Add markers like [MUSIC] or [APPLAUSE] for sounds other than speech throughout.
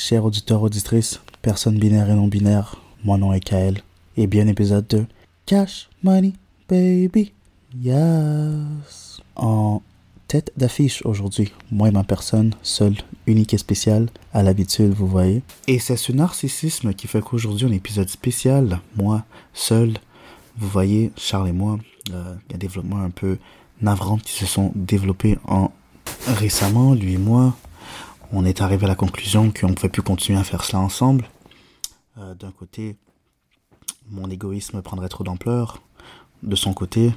Chers auditeurs, auditrices, personnes binaires et non binaires, mon nom est Kael et bien épisode de Cash Money Baby. Yes. En tête d'affiche aujourd'hui, moi et ma personne, seule, unique et spéciale, à l'habitude, vous voyez. Et c'est ce narcissisme qui fait qu'aujourd'hui, un épisode spécial, moi, seul, vous voyez, Charles et moi, euh, il y a des développements un peu navrants qui se sont développés en récemment, lui et moi, on est arrivé à la conclusion qu'on ne pouvait plus continuer à faire cela ensemble. Euh, D'un côté, mon égoïsme prendrait trop d'ampleur. De son côté,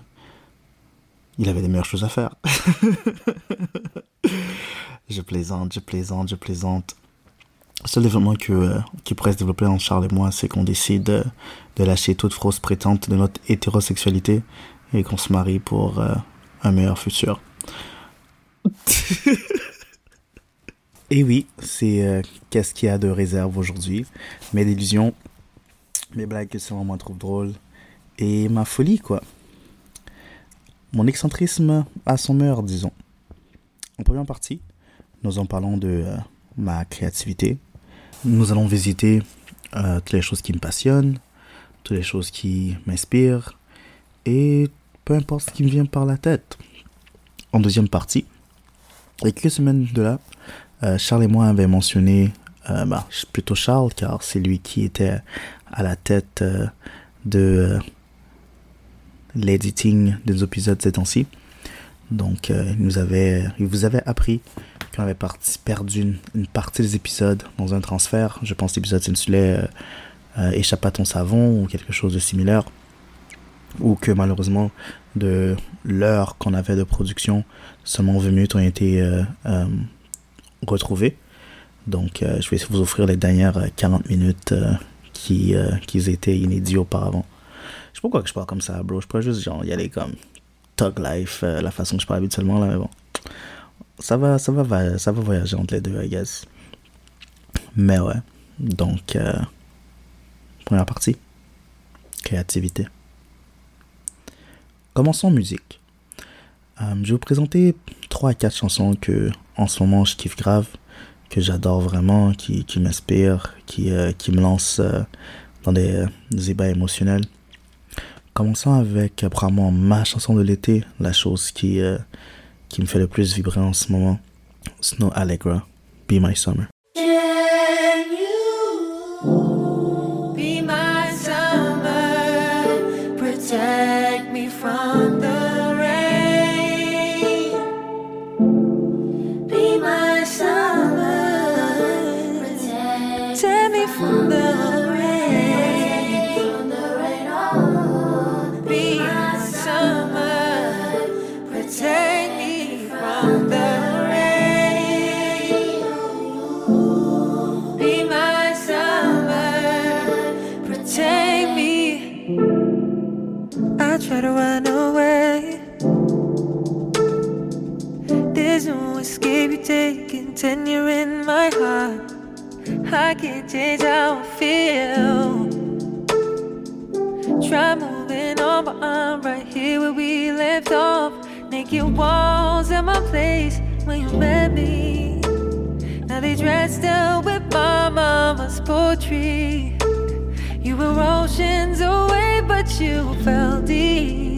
il avait des meilleures choses à faire. [LAUGHS] je plaisante, je plaisante, je plaisante. Le seul développement que, euh, qui pourrait se développer entre Charles et moi, c'est qu'on décide de, lâcher toute fausse prétente de notre hétérosexualité et qu'on se marie pour euh, un meilleur futur. [LAUGHS] Et oui, c'est euh, qu'est-ce qu'il y a de réserve aujourd'hui? Mes illusions, mes blagues que c'est moi trouve drôles et ma folie quoi. Mon excentrisme à son meilleur, disons. En première partie, nous en parlons de euh, ma créativité. Nous allons visiter euh, toutes les choses qui me passionnent, toutes les choses qui m'inspirent et peu importe ce qui me vient par la tête. En deuxième partie, quelques semaines de là, euh, Charles et moi avaient mentionné, euh, bah, plutôt Charles, car c'est lui qui était à la tête euh, de l'editing des épisodes ces temps-ci. Donc, il, nous avait, il vous avait appris qu'on avait perdu une, partie des épisodes dans un transfert. Je pense l'épisode s'intitulait Échappe à ton savon ou quelque chose de similaire. Ou que malheureusement, de l'heure qu'on avait de production, seulement 20 minutes ont été euh, euh, retrouvées. Donc, euh, je vais vous offrir les dernières 40 minutes qui, qui étaient inédits auparavant. Je sais pas pourquoi je parle comme ça, bro. Je pourrais juste genre, y aller comme Tug Life, la façon que je parle habituellement, là, mais bon. Ça va, ça va, ça va voyager entre les deux, I guess. Mais ouais. Donc, première partie. Créativité. Commençons en musique. Euh, je vais vous présenter 3 à 4 chansons que en ce moment je kiffe grave, que j'adore vraiment, qui, qui m'inspirent, qui, euh, qui me lancent euh, dans des, des, débats émotionnels. Commençons avec probablement ma chanson de l'été, la chose qui, euh, qui me fait le plus vibrer en ce moment. Snow Allegra, Be My Summer. Try to run away. There's no escape, you're taking tenure in my heart. I can't change how I feel. Try moving on, but I'm right here where we left off. Naked walls in my place when you met me. Now they dressed up with my mama's poetry. You were oceans away, but you fell deep,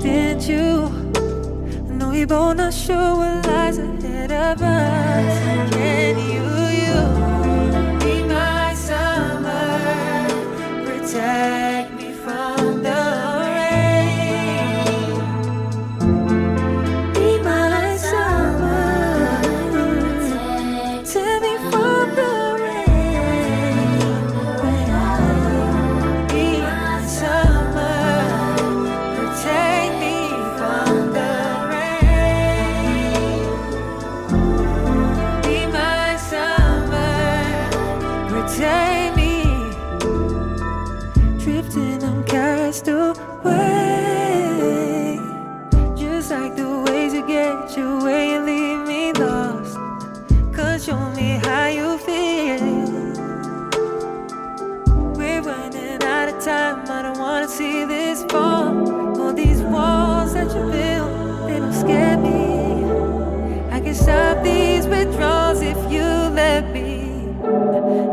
didn't you? I know we both not sure what lies ahead of us. Can time. I don't wanna see this fall. All these walls that you build, they don't scare me. I can stop these withdrawals if you let me.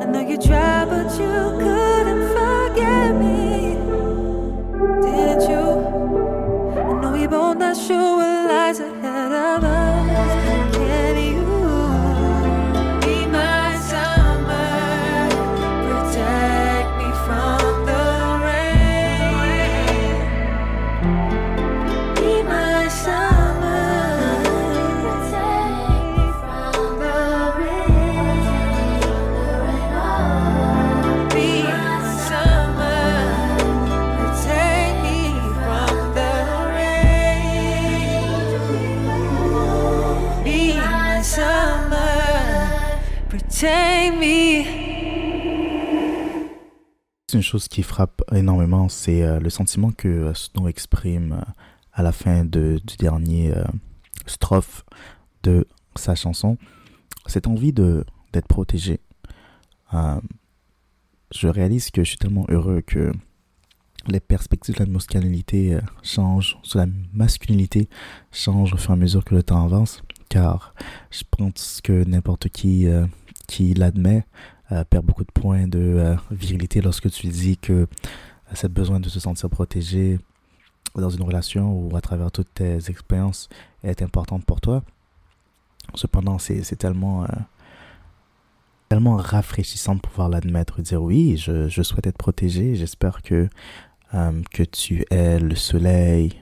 I know you try, but you could. Une chose qui frappe énormément, c'est euh, le sentiment que euh, Snow exprime euh, à la fin du dernier strophe de sa chanson. Cette envie d'être protégé. Je réalise que je suis tellement heureux que les perspectives de la masculinité changent, sur la masculinité changent au fur et à mesure que le temps avance, car je pense que n'importe qui qui l'admet euh, perd beaucoup de points de euh, virilité lorsque tu dis que euh, cette besoin de se sentir protégé dans une relation ou à travers toutes tes expériences est importante pour toi. Cependant, c'est tellement euh, tellement rafraîchissant de pouvoir l'admettre et dire oui, je, je souhaite être protégé. J'espère que euh, que tu es le soleil,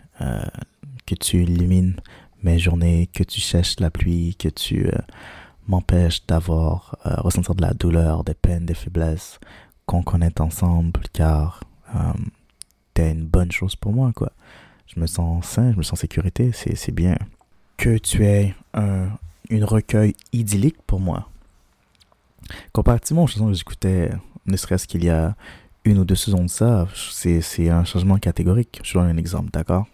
que tu illumines mes journées, que tu cherches la pluie, que tu m'empêches d'avoir euh, ressentir de la douleur, des peines, des faiblesses, qu'on connaît ensemble, car euh, t'es une bonne chose pour moi, quoi. Je me sens sain, je me sens en sécurité, c'est bien. Que tu es un, une recueil idyllique pour moi. Comparativement aux chansons que j'écoutais, ne serait-ce qu'il y a une ou deux saisons de ça, c'est un changement catégorique. Je donne un exemple, d'accord?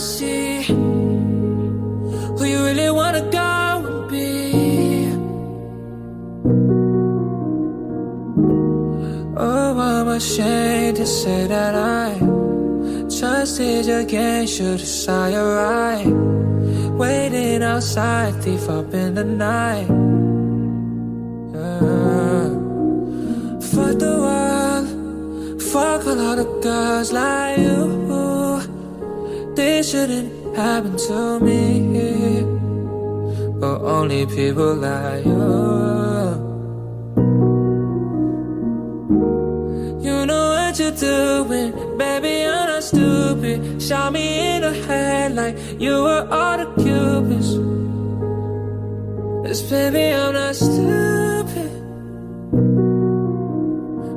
See who you really wanna go and be. Oh, I'm ashamed to say that I trusted your game, should have saw you right. Waiting outside, thief up in the night. Yeah. Fuck the world, fuck a lot of girls like This shouldn't happen to me, but only people like you. You know what you're doing, baby. I'm not stupid. Shot me in the head like you were all the cupids. Yes, baby, I'm not stupid.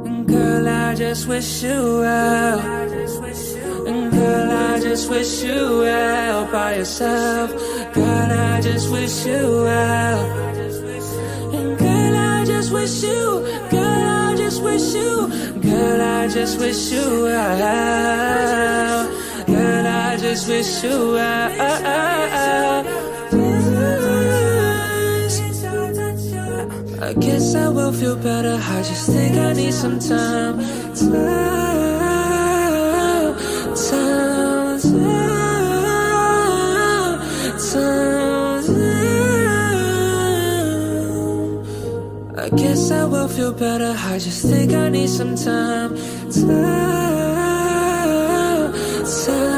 And girl, I just wish you well. Girl, I just wish you well by yourself. Girl, I just wish you well. And girl, I just wish you. Girl, I just wish you. Girl, I just wish you well. Girl, I just wish you well. I guess I will feel better. I just think I need some time. Time, guess I will feel better. I just think I need some time. Time, time,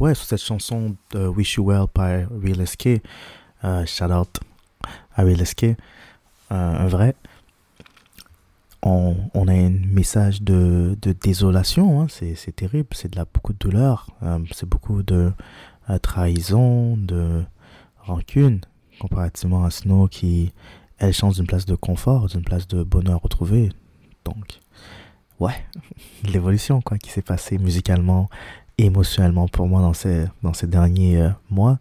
ouais, sur cette chanson de Wish You Well par Real SK, euh, shout out à Real SK, euh, un vrai, on, on, a un message de, de désolation, hein, c'est terrible, c'est de la beaucoup de douleur, euh, c'est beaucoup de euh, trahison, de rancune, comparativement à Snow qui, elle, change d'une place de confort, d'une place de bonheur retrouvé. Donc, ouais, [LAUGHS] l'évolution quoi qui s'est passée musicalement, émotionnellement pour moi dans ces, dans ces derniers euh, mois.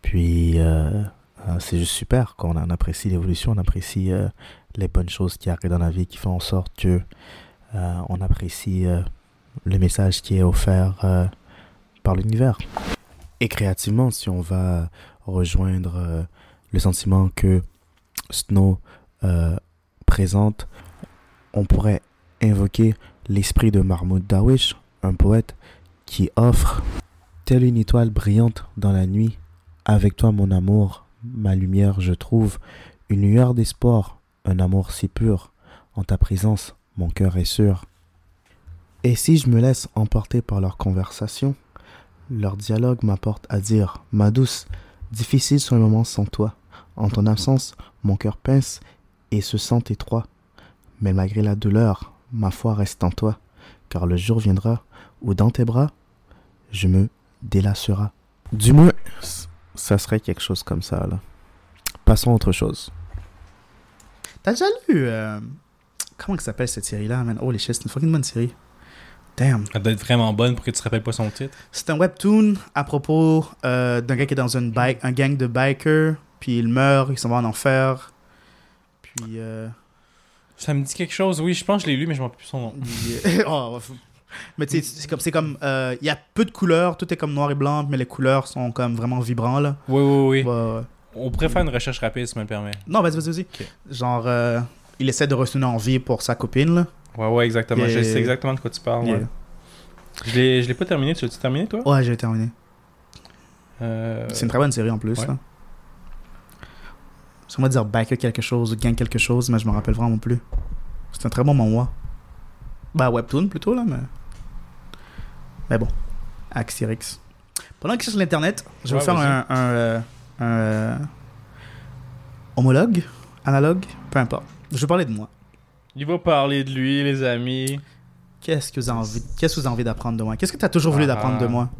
Puis, euh, euh, c'est juste super quand on, apprécie l'évolution, on apprécie les bonnes choses qui arrivent dans la vie, qui font en sorte que on apprécie le message qui est offert par l'univers. Et créativement, si on va rejoindre le sentiment que Snow présente, on pourrait invoquer l'esprit de Mahmoud Darwish, un poète qui offre, telle une étoile brillante dans la nuit, avec toi mon amour, ma lumière je trouve, une lueur d'espoir, un amour si pur, en ta présence mon cœur est sûr. Et si je me laisse emporter par leur conversation, leur dialogue m'apporte à dire, ma douce, difficile sont les moments sans toi. En ton absence, mon cœur pince et se sent étroit. Mais malgré la douleur, ma foi reste en toi, car le jour viendra où dans tes bras, je me délassera. Du moins, ça serait quelque chose comme ça, là. Passons à autre chose. T'as déjà lu... Euh, comment ça s'appelle cette série-là, man? Holy shit, c'est une fucking bonne série. Damn. Elle doit être vraiment bonne pour que tu te rappelles pas son titre. C'est un webtoon à propos euh, d'un gars qui est dans une bike, un gang de bikers, puis il meurt, il s'en va en enfer. Puis... Euh, ça me dit quelque chose, oui, je pense que je l'ai lu, mais je m'en rappelle plus son nom. [LAUGHS] [LAUGHS] oh, mais tu sais, c'est comme, c'est comme, euh, il y a peu de couleurs, tout est comme noir et blanc, mais les couleurs sont comme vraiment vibrants là. Oui, oui, oui. On pourrait faire une recherche rapide, si ça me le permet. Non, vas-y, vas-y, vas-y. Genre, euh, il essaie de retourner en vie pour sa copine là. Ouais, ouais, exactement. Je sais exactement de quoi tu parles. Ouais. Je l'ai, je l'ai pas terminé. Tu l'as terminé, toi? Ouais, j'ai terminé. Euh... C'est une très bonne série en plus. Là. On va dire backer quelque chose gagne quelque chose, mais je me rappelle vraiment plus. C'est un très bon moment. Bah, Webtoon plutôt, là, mais. Mais bon. Axirix. Pendant que je suis sur l'internet, je vais faire un. un, euh, un euh, homologue Analogue Peu importe. Je vais parler de moi. Il va parler de lui, les amis. Qu'est-ce que vous avez envie, qu'est-ce que vous avez envie d'apprendre de moi? Qu'est-ce que tu as toujours voulu d'apprendre de ah. moi?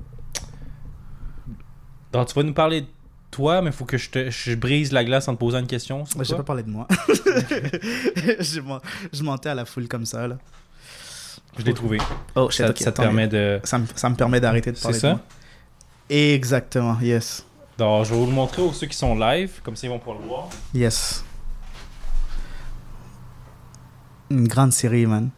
Donc, tu vas nous parler de toi, mais il faut que je, te, je brise la glace en te posant une question. Je vais pas parler de moi. [LAUGHS] [LAUGHS] je, mentais à la foule comme ça. Là. Je l'ai trouvé. Oh, ça, ça te permet de. Ça me, ça me permet d'arrêter de parler de moi. Exactement, yes. Donc, je vais vous le montrer aux ceux qui sont live, comme ça ils vont pouvoir le voir. Yes. Une grande série, man.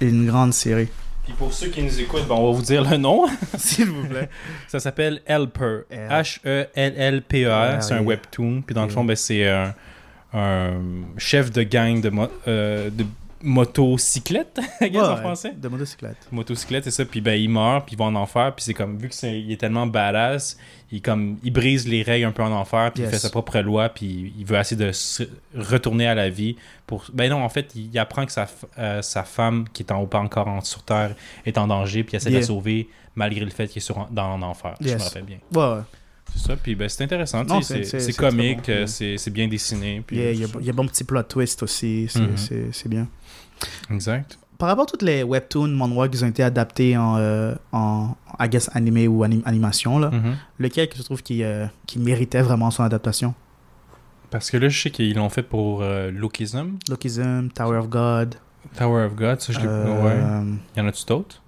Une grande série. Puis pour ceux qui nous écoutent, ben, on va vous dire le nom. [LAUGHS] S'il vous plaît. [LAUGHS] Ça s'appelle Helper. H-E-L-L-P-E-R. C'est un webtoon. Puis dans le fond, ben, c'est un, chef de gang de, euh, de motocyclette, [LAUGHS] en français. De motocyclette. Motocyclette, c'est ça. Puis ben, il meurt, puis il va en enfer. Puis c'est comme, vu qu'il est, tellement badass, il, comme, il brise les règles un peu en enfer, puis il fait sa propre loi, puis il veut essayer de retourner à la vie. Pour... Ben non, en fait, il apprend que sa, euh, sa femme, qui est en haut, pas encore en, sur Terre, est en danger, puis il essaie de la sauver, malgré le fait qu'il est sur, dans l'enfer. Je me rappelle bien. Ouais, C'est ça, puis ben, c'est intéressant, c'est comique, euh, c'est bien dessiné. Il, y y a bon petit plot twist aussi, c'est mm-hmm. bien. Exact. Par rapport à toutes les webtoons, manhwa qui ont été adaptés en, euh, en I guess, animé ou animation, là, mm-hmm. lequel que je trouve qui, euh, qui méritait vraiment son adaptation? Parce que là, je sais qu'ils l'ont fait pour euh, Lookism. Lookism, Tower of God. Tower of God, ça je l'ai. Ouais. Y en a-tu d'autres?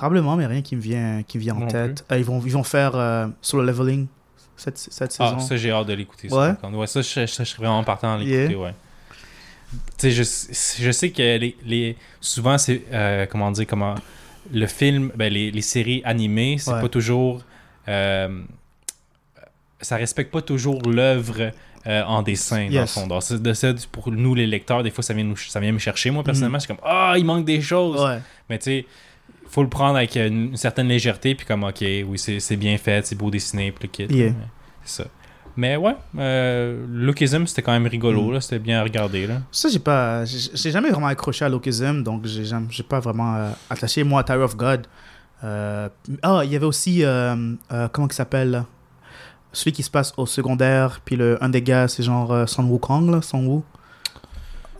Probablement, mais rien qui me vient, qui vient en tête. ils, vont, ils vont faire solo leveling cette, cette ah, saison. Ah, ça, j'ai hâte de l'écouter. Ouais. Ça, ouais, ça, je, serais vraiment partant à l'écouter, ouais je, je sais que les, les souvent, c'est. Euh, comment dire comment Le film, ben, les, les séries animées, c'est pas toujours. Euh, ça respecte pas toujours l'œuvre euh, en dessin, dans le fond. de, pour nous, les lecteurs, des fois, ça vient, nous, ça vient me chercher. Moi, personnellement, mm. c'est comme Ah, il manque des choses. Mais tu sais, faut le prendre avec une, certaine légèreté, puis comme Ok, oui, c'est bien fait, c'est beau dessiné, puis le C'est ça. Mais ouais, euh, Lookism, c'était quand même rigolo, mm. c'était bien à regarder. Là. Ça, j'ai pas. J'ai jamais vraiment accroché à Lookism, donc j'ai pas vraiment euh, attaché. Moi, Tower of God, Euh, ah, il y avait aussi, euh, euh, comment il s'appelle Celui qui se passe au secondaire, puis le, un des gars, c'est genre euh, Son Wukong, là, Son Wu.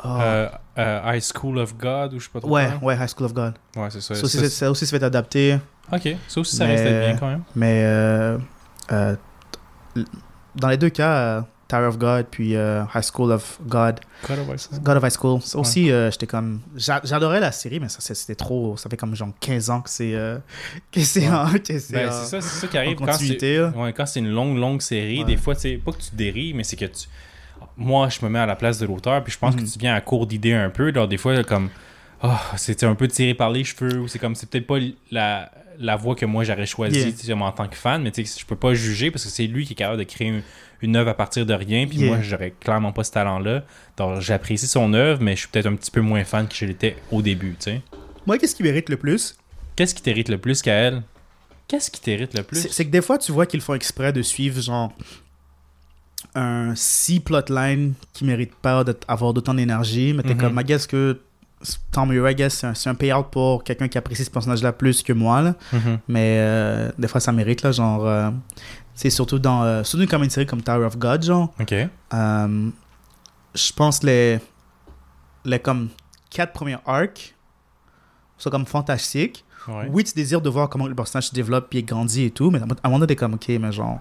Ah. Euh, High School of God, ou je sais pas trop. ouais, comment. ouais, High School of God. Ouais, c'est ça. Ça aussi, Ça, ça aussi, ça va être adapté, Ok, ça aussi, ça Mais- restait bien quand même. mais euh, euh, dans les deux cas, Tower of God, puis High School of God, God of High School. God of High School. Ça aussi, j'étais comme. j'a- J'adorais la série, mais ça, c'était trop. Ça fait comme genre 15 ans que c'est. [LAUGHS] que c'est Ouais. Ben, en- c'est ça, ça qui arrive quand c'est ouais, quand c'est une longue, longue série. Des fois, c'est pas que tu dérives, mais c'est que tu. Moi, je me mets à la place de l'auteur, puis je pense Mhm. que tu viens à court d'idées un peu. Alors, des fois, comme. Ah, c'était un peu tiré par les cheveux, ou c'est comme. C'est peut-être pas la, la voie que moi j'aurais choisie Yeah. en tant que fan, mais tu sais, je peux pas juger parce que c'est lui qui est capable de créer une, une œuvre à partir de rien, puis Yeah. moi, j'aurais clairement pas ce talent-là. Donc, j'apprécie son œuvre, mais je suis peut-être un petit peu moins fan que je l'étais au début, tu sais. Moi, qu'est-ce qui mérite le plus? Qu'est-ce qui t'hérite le plus elle Qu'est-ce qui t'hérite le plus? C'est que des fois, tu vois qu'ils font exprès de suivre, genre, un si plotline qui mérite pas d'avoir d'autant d'énergie, mais t'es Mhm. comme, I guess que tant mieux, I guess, c'est un, payout pour quelqu'un qui apprécie ce personnage-là plus que moi, là. Mhm. Mais euh, des fois, ça mérite, là, genre, euh, c'est surtout dans, euh, surtout comme une série comme Tower of God, genre, Ok. je pense les, les comme quatre premiers arcs sont comme fantastiques. Ouais. Oui, tu désires de voir comment le personnage se développe puis grandit et tout, mais à un moment donné, t'es comme, ok, mais genre,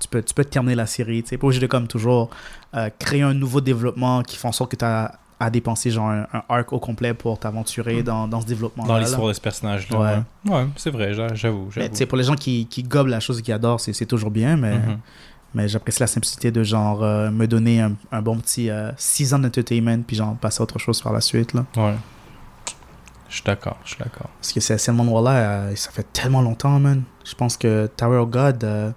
tu peux, tu peux terminer la série, tu sais, pas obligé de comme toujours euh, créer un nouveau développement qui fait en sorte que tu as à dépenser genre un, un arc au complet pour t'aventurer dans, dans ce développement Dans l'histoire de ce personnage-là. Ouais, Ouais. Ouais, c'est vrai, j'a- j'avoue. Sais, pour les gens qui, qui gobent la chose et qui adorent, c'est c'est toujours bien, mais, Mhm. mais j'apprécie la simplicité de genre euh, me donner un, un bon petit 6 ans d'entertainment puis genre passer à autre chose par la suite, là. Ouais. Je suis d'accord, je suis d'accord. Parce que c'est Selman Waller, ça fait tellement longtemps, man. Je pense que Tower of God, euh,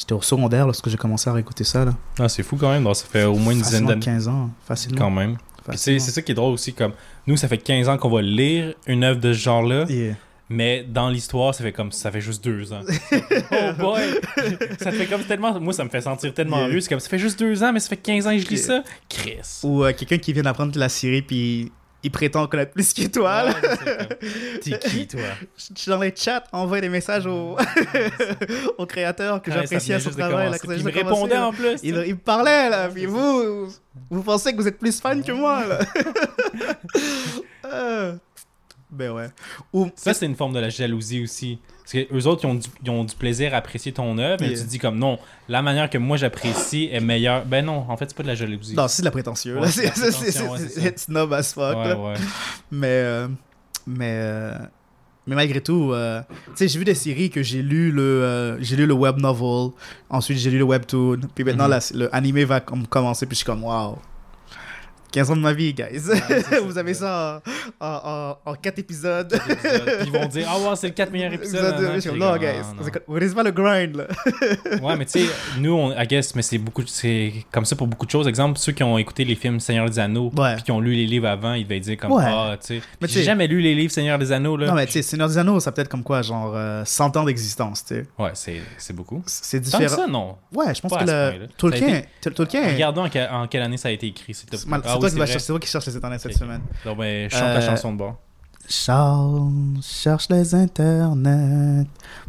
j'étais au secondaire lorsque j'ai commencé à réécouter ça. Là. Ah, c'est fou quand même, donc ça fait au moins une dizaine d'années. 15 ans, facilement. Quand même. C'est ça qui est drôle aussi, comme nous, ça fait 15 ans qu'on va lire une œuvre de ce genre-là, Yeah. mais dans l'histoire, ça fait comme ça fait juste deux ans. [LAUGHS] oh boy! [LAUGHS] ça fait comme tellement. Moi, ça me fait sentir tellement Yeah. vieux. C'est comme ça fait juste deux ans, mais ça fait 15 ans que je lis Yeah. ça. Chris! Ou euh, quelqu'un qui vient d'apprendre la série puis il prétend connaître plus que toi. Ouais, T'es qui, [LAUGHS] toi? Je suis dans les chats, envoie des messages au, [LAUGHS] au créateur que Ouais, ça j'apprécie à venait son travail. là, que il me répondait en plus. Il, il me parlait là, puis vous, vous pensez que vous êtes plus fan que moi là. Euh, [LAUGHS] ben ouais. Ou Ça, c'est une forme de la jalousie aussi. Parce que eux autres, ils ont, du, ils ont du plaisir à apprécier ton œuvre, mais Yeah. tu te dis comme non, la manière que moi j'apprécie est meilleure. Ben non, en fait, c'est pas de la jalousie. Non, c'est de la prétentieux. Ouais, c'est snob as fuck. ouais, là. ouais. Mais, euh, mais, euh, mais malgré tout, euh, tu sais, j'ai vu des séries que j'ai lu le, j'ai lu le web novel, ensuite j'ai lu le webtoon, puis maintenant Mhm. la- le animé va com- commencer, puis je suis comme waouh. 15 ans de ma vie, guys. [LAUGHS] ça, Vous avez ça en, en, en, 4 épisodes. Ils vont dire Ah ouais, c'est le 4 meilleur épisode. Épisode deux, nan, nan. je suis comme, Puis non, comme, guys. Non. Vous connaissez pas le grind, là? [LAUGHS] Ouais, mais tu sais, nous, on, I guess, mais c'est beaucoup, c'est comme ça pour beaucoup de choses. Exemple, ceux qui ont écouté les films Seigneur des Anneaux, Ouais. puis qui ont lu les livres avant, ils devaient dire comme Ouais. ah, tu sais. J'ai jamais lu les livres Seigneur des Anneaux là. Non, mais tu sais, Seigneur des Anneaux, ça peut être comme quoi, genre euh, 100 ans d'existence, tu sais. Ouais, c'est beaucoup. C'est différent. ça, non. Ouais, je pense Pas que le. Tolkien, été- Tolkien, Regardons en quelle année ça a été écrit, s'il te plaît. C'est oui, vrai. chercher- c'est toi qui cherches les internet cette semaine. Donc, ben, chante Euh, la chanson de bord. Charles cherche les internets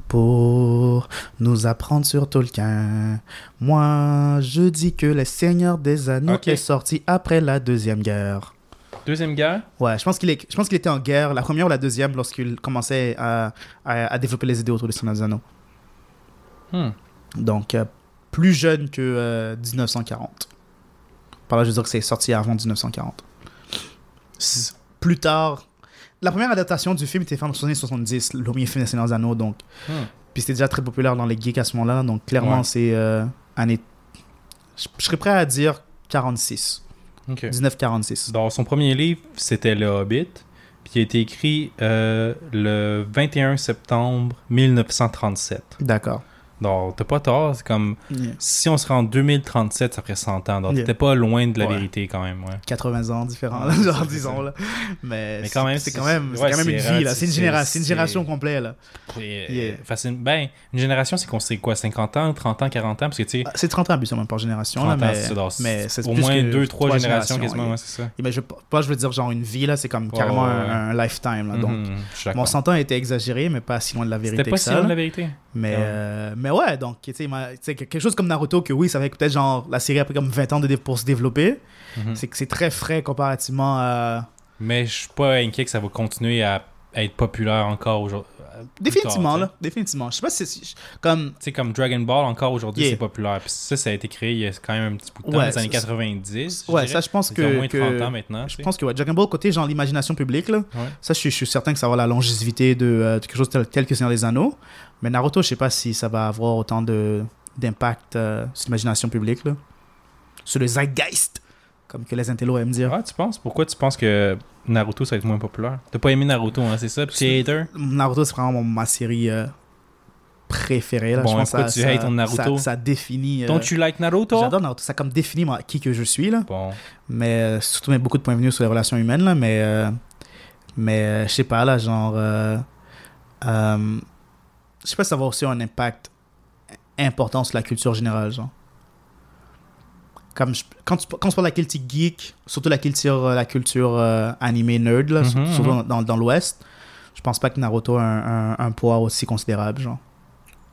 pour nous apprendre sur Tolkien. Moi, je dis que Les Seigneurs des Anneaux Ok. est sorti après la Deuxième Guerre. Deuxième guerre? Ouais, je pense qu'il est, je pense qu'il était en guerre, la première ou la deuxième, lorsqu'il commençait à, à, à développer les idées autour des Seigneurs des Anneaux. Hmm. Donc, euh, plus jeune que euh, 1940. Par là, je veux dire que c'est sorti avant 1940. S- Plus tard, la première adaptation du film était faite en 70, le premier film des Seigneurs Anneaux, donc. Hmm. Puis c'était déjà très populaire dans les geeks à ce moment-là, donc clairement, Ouais. c'est euh, année. Je serais prêt à dire 46. Ok. 1946. Dans son premier livre, c'était Le Hobbit, puis il a été écrit euh, le 21 septembre 1937. D'accord. Donc, t'as pas tort. C'est comme. Si on serait en 2037, ça ferait 100 ans. Donc, t'étais pas loin de la vérité quand même. Ouais. 80 ans différents, [LAUGHS] genre, disons. Là. Mais, quand même, c'est quand même, quand même une vie. là. C'est une, génération, une génération complète. Là. Ben, une génération, c'est construit quoi 50 ans, 30 ans, 40 ans? Parce que, tu sais, ah, C'est 30 ans, même par génération. Là, mais, mais c'est au moins 2-3 générations, quasiment. c'est ça. Mais je, pas, je veux dire, genre, une vie, là, c'est comme carrément un, lifetime. Là, donc, mon 100 ans était exagéré, mais pas si loin de la vérité. C'était pas si loin de la vérité. Mais, euh, mais ouais, donc, tu sais, quelque chose comme Naruto, que oui, ça fait peut-être genre la série a pris comme 20 ans de, pour se développer. Mhm. C'est que c'est très frais comparativement à. Mais je suis pas inquiet que ça va continuer à, être populaire encore aujourd'hui. Définitivement, là. Définitivement. Je sais pas si c'est. Comme. Tu sais, comme Dragon Ball, encore aujourd'hui, c'est populaire. Puis ça, ça a été créé il y a quand même un petit bout de temps, dans les années 90. Ouais, ça, je pense que. moins 30 ans maintenant. Je pense que, ouais, Dragon Ball, côté genre l'imagination publique, là. Ça, je, suis certain que ça va avoir la longévité de, euh, quelque chose tel, tel que Seigneur des Anneaux. Mais Naruto, je sais pas si ça va avoir autant de d'impact euh, sur l'imagination publique, là. sur le zeitgeist, comme que les intellos aiment dire. Ah, tu penses? Pourquoi tu penses que Naruto, ça va être moins populaire? T'as pas aimé Naruto, hein, c'est ça? Hater? Naruto, c'est vraiment ma série euh, préférée. Là. Bon, je pense ça, tu hates Naruto ça, définit. Euh, Don't you like Naruto? J'adore Naruto. Ça comme définit moi, qui que je suis. Là. Bon. Mais surtout, met beaucoup de points de vue sur les relations humaines. Là, mais mais je sais pas, là, genre. je sais pas si ça va aussi avoir un impact important sur la culture générale, genre. Comme quand, tu, quand on parle de la culture geek, surtout la culture, euh, la culture euh, animée nerd, là, mhm, surtout mhm. dans, dans l'Ouest, je pense pas que Naruto a un, un, poids aussi considérable, genre.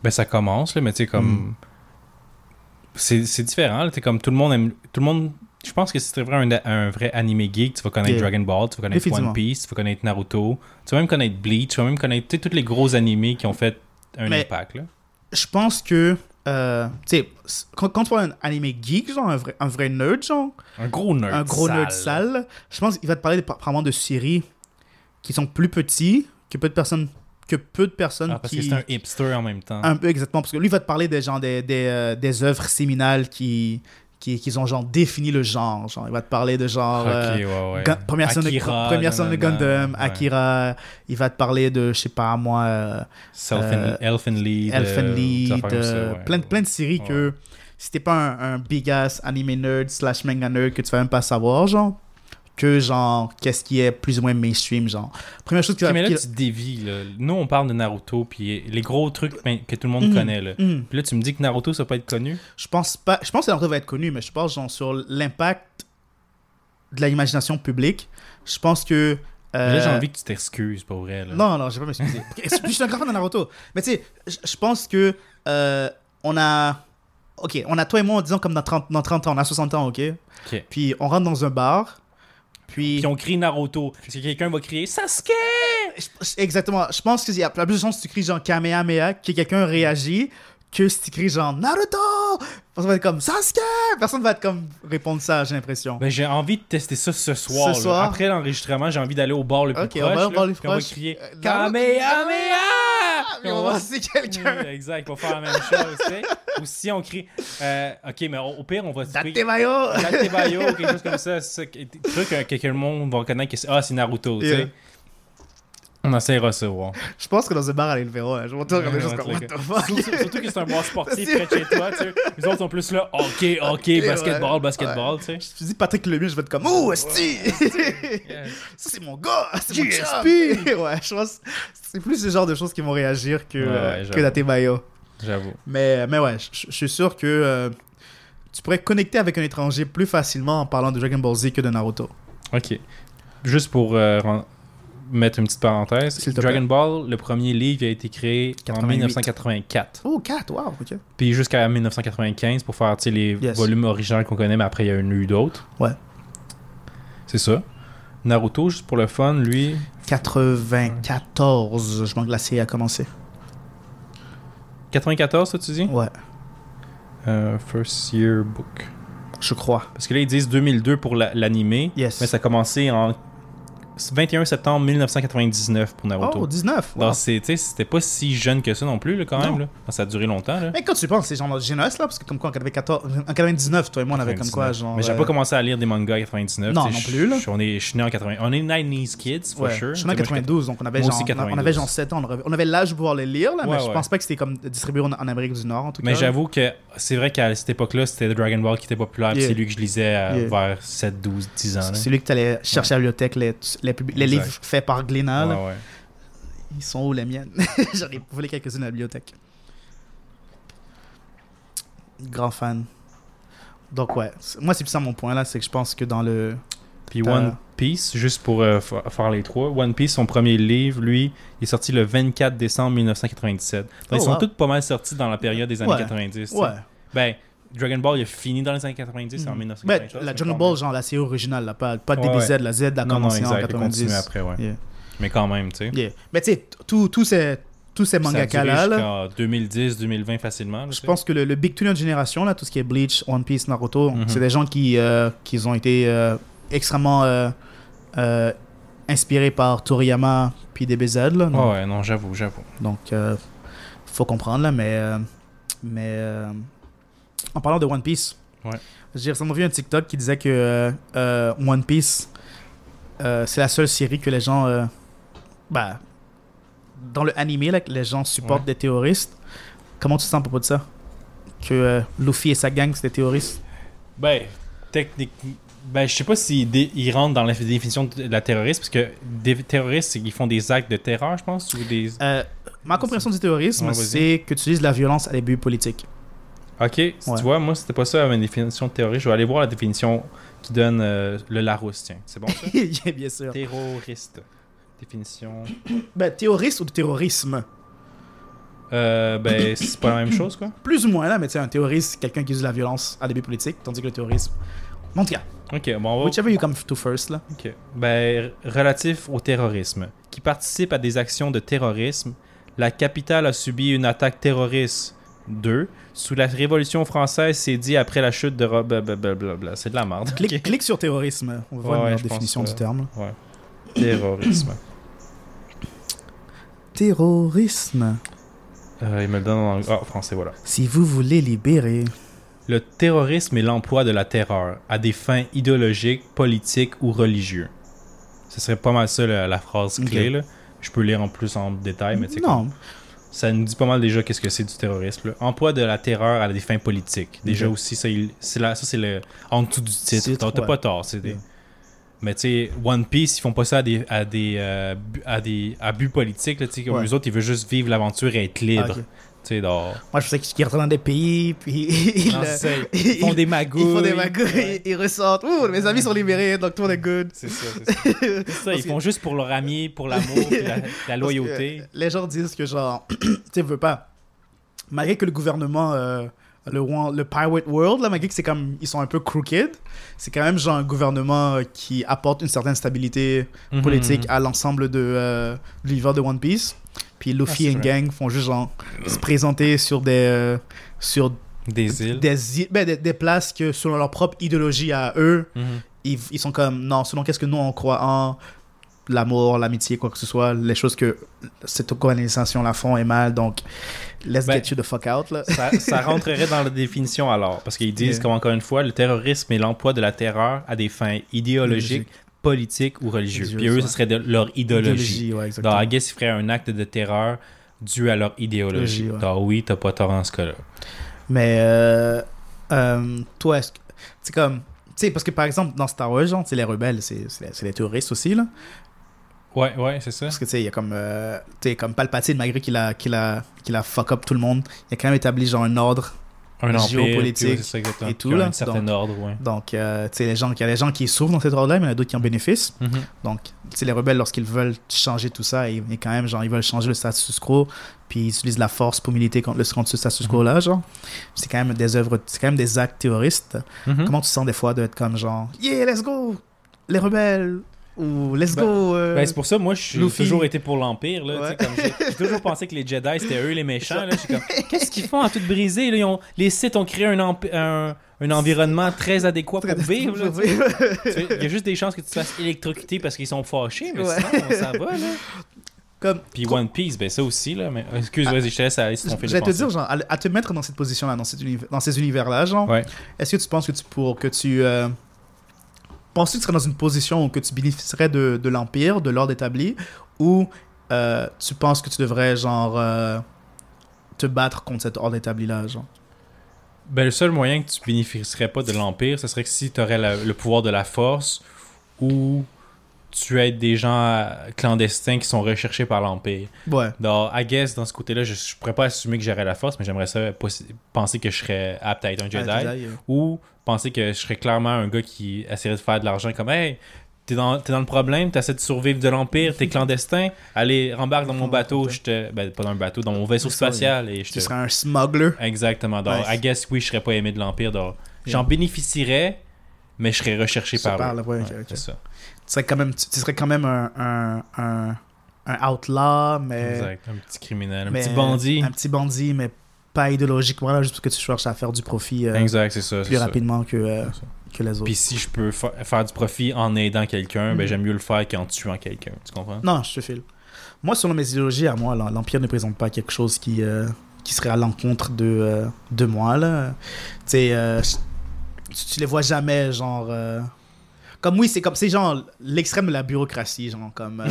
Ben, ça commence, là, mais tu sais, comme. Hmm. C'est différent, tu comme tout le monde aime. Tout le monde. Je pense que si tu vrai un, un, vrai animé geek, tu vas connaître Dragon Ball, tu vas connaître One Piece, tu vas connaître Naruto, tu vas même connaître Bleach, tu vas même connaître tous les gros animés qui ont fait un impact, là je pense que euh, tu sais, quand, quand, tu vois un anime geek, genre un vrai, un vrai nerd, genre. Un gros nerd. Un gros nerd sale. Je pense qu'il va te parler de, de séries qui sont plus petits, que peu de personnes. Que peu de personnes ah, parce que c'est un hipster en même temps. Un peu, exactement. Parce que lui, il va te parler des, genre, des, des, euh, des œuvres séminales qui, qui, qui, ont genre défini le genre. Genre, il va te parler de genre euh, première scène de, première scène de Gundam, Akira. Il va te parler de je sais pas moi. Euh, euh Elfen Lead. Elfen Lead. Euh, plein, plein de séries que si t'es pas un, un, big ass anime nerd slash manga nerd que tu vas même pas savoir genre que genre qu'est-ce qui est plus ou moins mainstream genre première chose que mais là tu dévies là. nous on parle de Naruto puis les gros trucs ben, que tout le monde mhm. connaît là mhm. puis là tu me dis que Naruto ça peut être connu? Je pense pas je pense que Naruto va être connu mais je pense genre sur l'impact de l'imagination publique je pense que euh... Là, j'ai envie que tu t'excuses, pour vrai. Là. Non, non, j'ai pas m'excuser. je suis un grand fan de Naruto. Mais tu sais, je pense que euh, on a. Ok, on a toi et moi, disons comme dans 30, dans 30 ans, on a 60 ans, ok? Ok. Puis on rentre dans un bar, puis, on crie Naruto. Est-ce que quelqu'un va crier Sasuke Exactement. Je pense qu'il y a plus de chances que tu cries genre Kamehameha, que quelqu'un réagit, que si tu cries genre Naruto Personne va être comme Sasuke Personne va être comme répondre ça, j'ai l'impression. Ben, j'ai envie de tester ça ce soir. Ce soir? Après l'enregistrement, j'ai envie d'aller au bar le plus proche. On va, on va, crier euh, Kamehameha mais on va voir quelqu'un. exact, on va faire la même chose. Ou si on crie, euh, ok, mais au, pire, on va se Date Bayo! Date Bayo, quelque chose comme ça. Truc que quelqu'un monde va reconnaître que c'est, ah, c'est Naruto, tu sais. On essaiera ça, ouais. Je pense que dans ce bar à l'Elvera, je vais te regarder choses comme what the fuck. Surtout, que c'est un bar sportif près de chez toi, tu sais. Les autres sont plus là, ok, ok, basketball, basketball, tu sais. Je te dis Patrick Lemieux, je vais être comme, oh, esti! [LAUGHS] Ça, c'est mon gars, c'est mon GSP! [LAUGHS] ouais, je pense c'est plus ce genre de choses qui vont réagir que, ouais, que. J'avoue. Mais, mais ouais, je suis sûr que euh, tu pourrais connecter avec un étranger plus facilement en parlant de Dragon Ball Z que de Naruto. Ok. Juste pour euh, mettre une petite parenthèse. Dragon Ball, le premier livre a été créé en 1984. Oh, 4, wow, ok. Puis jusqu'à 1995 pour faire les volumes originaux qu'on connaît, mais après il y a eu d'autres. Ouais. C'est ça. Naruto, juste pour le fun, lui. 94, je manque la série a commencé. 94, ça tu dis? Ouais. Euh, first Year Book. Je crois. Parce que là, ils disent 2002 pour l'animé. Yes. Mais ça a commencé en 21 septembre 1999 pour Naruto. Oh, 19. Donc, c'était pas si jeune que ça non plus, là, quand même. Là. Ça a duré longtemps. Là. Mais quand tu penses, c'est genre jeunesse, là, parce que comme quoi, en 94, en 99, toi et moi, on avait comme quoi, genre. Mais j'ai pas commencé à lire des mangas en 99. Non, non plus, là. On est, je suis né en 80. On est 90s kids, for sure. Je suis né en 92, donc on avait, genre, on avait genre 7 ans. On avait l'âge de pouvoir les lire, là, mais je pense pas que c'était comme distribué en, Amérique du Nord, en tout cas. Mais j'avoue que c'est vrai qu'à cette époque-là, c'était Dragon Ball qui était populaire, c'est lui que je lisais euh, vers 7, 12, 10 ans. C'est lui que tu allais chercher à la bibliothèque, les, les, livres faits par Glénat. Ils sont où les miennes? [LAUGHS] J'en ai volé quelques-unes à la bibliothèque. Grand fan. Donc ouais, moi c'est ça mon point là, c'est que je pense que dans le... Puis One Piece, juste pour euh, faire les trois, One Piece, son premier livre, lui, il est sorti le 24 décembre 1997. Donc ils sont tous pas mal sortis dans la période des années 90. Ouais. Ben, Dragon Ball, il a fini dans les années 90, en 1990. Ben, la Dragon Ball, genre la série originale, là, pas, pas DBZ, la Z, la commencé en 90. après, ouais. Mais quand même, tu sais. Mais tu sais, tous ces tous ces mangakas là. 2010, 2020 facilement. je pense que le, Big Two de notre génération, là, tout ce qui est Bleach, One Piece, Naruto, mhm. c'est des gens qui, euh, qui ont été euh, extrêmement euh, inspirés par Toriyama puis DBZ. Là, ouais, non, j'avoue, j'avoue. Donc, faut comprendre, là, mais. mais en parlant de One Piece, ouais. j'ai récemment vu un TikTok qui disait que One Piece, c'est la seule série que les gens. bah, dans le animé, là, que les gens supportent des terroristes. Comment tu te sens à propos de ça? Que euh, Luffy et sa gang, c'est des terroristes? Ben, techniquement. Ben, je sais pas s'ils ils rentrent dans la définition de la terroriste, parce que des terroristes, c'est qu'ils font des actes de terreur, je pense, ou des... Euh, ma compréhension du terrorisme, c'est que tu utilises la violence à des buts politiques. Ok, tu vois, moi, c'était pas ça ma définition de terroriste. Je vais aller voir la définition qui donne euh, le Larousse, tiens. C'est bon, ça? [LAUGHS] Bien sûr. Terroriste. Définition. [COUGHS] Ben, terroriste ou de terrorisme? Euh, ben, [COUGHS] c'est pas la même chose, quoi? Plus ou moins, là, mais tu sais, un terroriste, c'est quelqu'un qui use la violence à début politique, tandis que le terrorisme. En tout cas. Ok, bon, on va... Whichever you come to first, là? Ok. Ben, relatif au terrorisme. Qui participe à des actions de terrorisme, la capitale a subi une attaque terroriste. 2. Sous la Révolution française, c'est dit après la chute de Blablabla. C'est de la merde. Clique, sur terrorisme. On va voir la définition du terme. Ouais. Terrorisme. [COUGHS] terrorisme. Euh, il me le donne en oh, français, voilà. Si vous voulez libérer. Le terrorisme est l'emploi de la terreur à des fins idéologiques, politiques ou religieuses. Ce serait pas mal ça la, phrase clé. Là. Je peux lire en plus en détail, mais tu Non. Ça nous dit pas mal déjà qu'est-ce que c'est du terrorisme. Emploi de la terreur à des fins politiques. Déjà aussi, ça, ça c'est le en dessous du titre. T'as pas tort. C'est des... Mais tu sais, One Piece, ils font pas ça à des à des euh, à des à. Là, comme les autres, ils veulent juste vivre l'aventure et être libres. Ah, sais Moi, je sais qu'ils retournent dans des pays, puis ils, ils, [LAUGHS] font des magouilles. Ils font des magouilles, ils ressortent. Ouh, mes amis sont libérés, donc tout le monde est good. C'est ça, [LAUGHS] c'est ça. ils font juste pour leur ami, pour l'amour, la, la, loyauté. Les gens disent que, genre, [CLEARS THROAT] tu sais, veux pas. Malgré que le gouvernement. Euh, le, le Pirate World, là, malgré que c'est comme, ils sont un peu crooked, c'est quand même genre un gouvernement euh, qui apporte une certaine stabilité mhm. politique à l'ensemble de euh, l'univers de One Piece. Puis Luffy ah, et gang font juste genre se présenter sur des euh, sur des îles, des, ben, des, places que selon leur propre idéologie à eux, mhm. ils, ils, sont comme non selon qu'est-ce que nous on croit en l'amour, l'amitié, quoi que ce soit, les choses que cette colonisation la font est mal, donc let's ben, get you the fuck out. Là. Ça, [LAUGHS] rentrerait dans la définition alors, parce qu'ils disent, comme encore une fois, le terrorisme est l'emploi de la terreur à des fins idéologiques, politiques ou religieuses. Puis eux, ce serait de leur idéologie. idéologie donc, I guess, ils feraient un acte de terreur dû à leur idéologie. Donc, oui, t'as pas tort en ce cas-là. Mais, euh, euh, toi, c'est comme tu sais, parce que par exemple, dans Star Wars, genre, les rebelles, c'est les terroristes aussi, là. Ouais, ouais, c'est ça. Parce que tu sais, il y a comme, euh, tu sais, comme Palpatine, malgré qu'il a, qu'il a, qu'il a fuck up tout le monde, il a quand même établi genre un ordre un géopolitique et tout là. Un certain donc, ordre, ouais. Donc, euh, tu sais, les gens, il y a des gens qui souffrent dans cet ordre-là, mais il y en a d'autres qui en bénéficient. Mm-hmm. Donc, tu sais, les rebelles, lorsqu'ils veulent changer tout ça, ils, quand même, genre, ils veulent changer le status quo, puis ils utilisent la force pour militer contre, le, contre ce status mm-hmm. quo-là, genre. C'est quand même des œuvres, c'est quand même des actes terroristes. Mm-hmm. Comment tu sens des fois d'être comme genre, yeah, let's go, les rebelles, Ou let's ben, go. Euh, ben, c'est pour ça, moi, je suis toujours été pour l'Empire. J'ai toujours pensé que les Jedi, c'était eux les méchants. [LAUGHS] Qu'est-ce qu'ils font à tout briser? Là? les Sith ont créé un, un, un environnement très adéquat pour vivre. Il y a juste des chances que tu te fasses électrocuter parce qu'ils sont fâchés, mais sinon, ça va. Là. Comme, Puis One Piece, ben ça aussi, là. Mais excuse-moi, je te laisse aller sur ton Je vais te dire, genre, à, te mettre dans cette position-là, dans, dans ces univers-là, genre, est-ce que tu penses que tu, pour, que tu, euh, penses que tu serais dans une position où que tu bénéficierais de, de l'Empire, de l'ordre établi, ou euh, tu penses que tu devrais, genre, euh, te battre contre cet ordre établi-là, genre? Ben, le seul moyen que tu bénéficierais pas de l'Empire, ce serait que si tu aurais le pouvoir de la force ou tu aides des gens euh, clandestins qui sont recherchés par l'Empire. Ouais. Donc, I guess, dans ce côté-là, je, je pourrais pas assumer que j'aurais la force, mais j'aimerais ça penser que je serais apte à être un Jedi. Ou penser que je serais clairement un gars qui essaierait de faire de l'argent comme Hey, t'es dans, es dans le problème, t'essaies de survivre de l'Empire, t'es clandestin, [LAUGHS] allez, rembarque dans mon bateau, je te. Ben, pas dans un bateau, dans mon vaisseau spatial. Et je tu serais un smuggler. Exactement. Donc, I guess, oui, je serais pas aimé de l'Empire. Donc, j'en bénéficierais, mais je serais recherché par, par eux. c'est ça. Tu serais quand même, tu, serais quand même un, un, un, un outlaw, mais. Exact. Un petit criminel, un petit bandit. Un petit bandit, mais pas idéologiquement, là, juste parce que tu cherches à faire du profit euh, exact, ça, plus rapidement que, euh, que les autres. Puis si je peux faire du profit en aidant quelqu'un, ben, mhm. j'aime mieux le faire qu'en tuant quelqu'un. Tu comprends? Non, je te file. Moi, selon mes idéologies, à moi, l'Empire ne présente pas quelque chose qui, euh, qui serait à l'encontre de, de moi. Là. Tu sais, tu les vois jamais, genre comme oui, c'est comme c'est genre l'extrême de la bureaucratie, genre comme.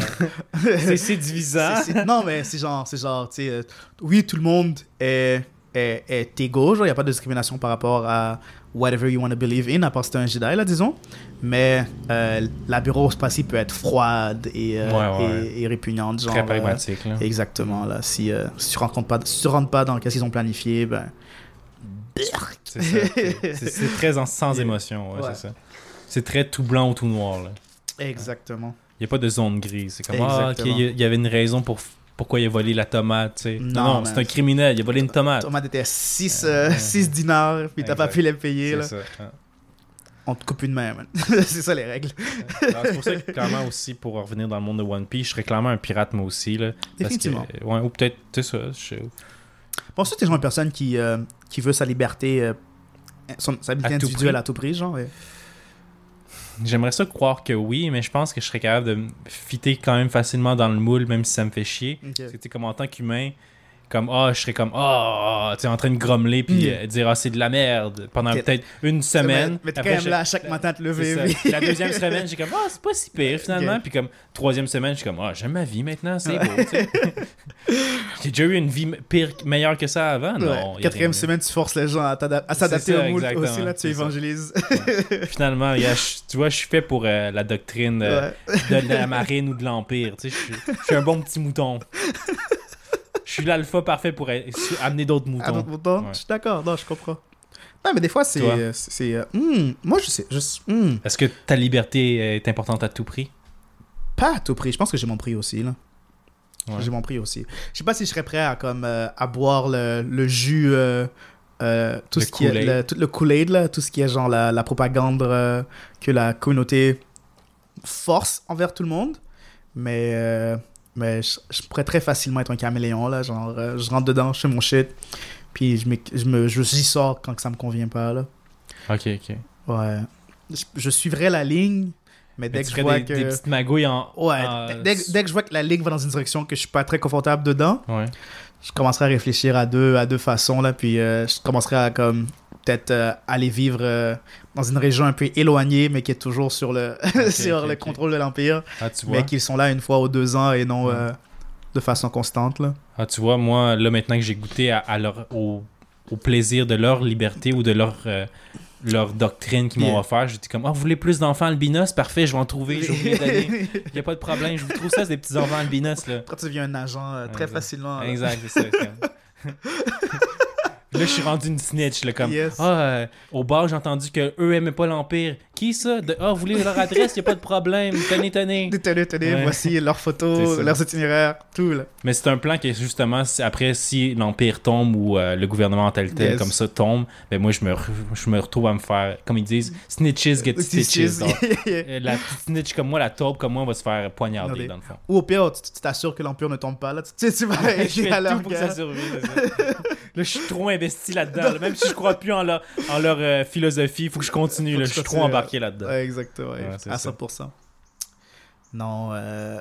[LAUGHS] c'est divisant. non, mais c'est genre, c'est genre, tu sais, oui, tout le monde est est, est égaux. il n'y a pas de discrimination par rapport à whatever you want to believe in, à part si es un Jedi, là, disons. Mais euh, la bureaucratie peut être froide et, euh, et, répugnante. Genre, Très pragmatique. Là. exactement. Là. Si, euh, si tu ne pas, si rentres pas dans ce qu'ils ont planifié, ben. C'est très sans [LAUGHS] émotion, ouais, c'est ça. C'est très tout blanc ou tout noir. Là. Exactement. Il n'y a pas de zone grise. C'est comme, ah, il y avait une raison pour pourquoi il a volé la tomate, tu sais. Non, c'est un criminel, il a volé une tomate. La tomate était 6 euh, dinars, puis t'as pas pu les payer. Là. Ça. On te coupe une main, man. [LAUGHS] c'est ça les règles. c'est pour ça que, clairement, aussi, pour revenir dans le monde de One Piece, je serais clairement un pirate, moi aussi. Là, Définitivement. ouais, ou peut-être, tu sais ça. Je Pour ça, t'es genre une personne qui, euh, qui veut sa liberté, euh, son, sa liberté individuelle à tout prix, genre. J'aimerais ça croire que oui, mais je pense que je serais capable de fitter quand même facilement dans le moule, même si ça me fait chier. Parce que, comme en tant qu'humain, comme ah je serais comme ah tu es en train de grommeler puis euh, dire ah c'est de la merde pendant peut-être une semaine. mais t'es quand même là chaque matin te lever la deuxième semaine j'ai comme ah c'est pas si pire finalement. puis comme troisième semaine je suis comme ah j'aime ma vie maintenant c'est beau [LAUGHS] j'ai déjà eu une vie pire meilleure que ça avant? Non quatrième semaine tu forces les gens à, s'adapter au moule aussi là tu évangélises. Finalement tu vois je suis fait pour euh, la doctrine euh, de la marine ou de l'empire tu sais je suis un bon petit mouton [LAUGHS] je suis l'alpha parfait pour amener d'autres moutons. moutons? Je suis d'accord, non, je comprends. Non, mais des fois, c'est. c'est euh, hmm, moi, je sais. Hmm. Est-ce que ta liberté est importante à tout prix? Pas à tout prix. Je pense que j'ai mon prix aussi, là. J'ai mon prix aussi. Je sais pas si je serais prêt à, comme, euh, à boire le, le jus. Euh, tout, ce qui est, le, tout le Kool-Aid, là, tout ce qui est genre la, la propagande que la communauté force envers tout le monde. Mais mais je, pourrais très facilement être un caméléon, là. Genre, euh, je rentre dedans, je fais mon shit, puis je, me, je, me, je j'y sors quand ça me convient pas, là. Ok, ok. Ouais. Je, suivrai la ligne, mais dès que je vois des, que... des petites magouilles en... Ouais, dès, dès, que je vois que la ligne va dans une direction que je suis pas très confortable dedans, ouais. je commencerai à réfléchir à deux, à deux façons, là, puis euh, je commencerai à, comme, peut-être euh, aller vivre dans une région un peu éloignée, mais qui est toujours sur le, [LAUGHS] sur le contrôle de l'Empire. Ah, mais qu'ils sont là une fois ou deux ans et non euh, de façon constante. Là. Ah, tu vois, moi, là, maintenant que j'ai goûté à, leur, au, au, plaisir de leur liberté ou de leur, euh, leur doctrine qu'ils m'ont offert, j'étais comme, oh, vous voulez plus d'enfants albinos? Parfait, je vais en trouver. [LAUGHS] Il n'y a pas de problème. Je vous trouve ça, c'est des petits enfants albinos. Là. Après, tu deviens un agent euh, très facilement. Exact, c'est ça. [LAUGHS] Là, je suis rendu une snitch, là, comme Ah, euh, au bar, j'ai entendu que eux aimaient pas l'Empire. Qui ça? Ah, vous voulez leur adresse Il n'y a pas de problème. Tenez, tenez. Tenez, tenez. Voici leurs photos, leurs itinéraires, tout. Là. Mais c'est un plan qui est justement, après, si l'Empire tombe ou euh, le gouvernement tel tel comme ça tombe, ben moi, je me, je me retrouve à me faire, comme ils disent, snitches get stitches. [LAUGHS] Euh, la petite snitch comme moi, la taupe comme moi, va se faire poignarder, dans le fond. Ou au pire, tu t'assures que l'Empire ne tombe pas. Là. Tu sais, tu vas [LAUGHS] à leur pour que ça survive. [LAUGHS] Là, je suis trop investi là-dedans. Même si je crois plus en leur, en leur euh, philosophie, il faut que je continue. Là. Je suis trop embarqué là-dedans. exactement, à 100%. Non, euh,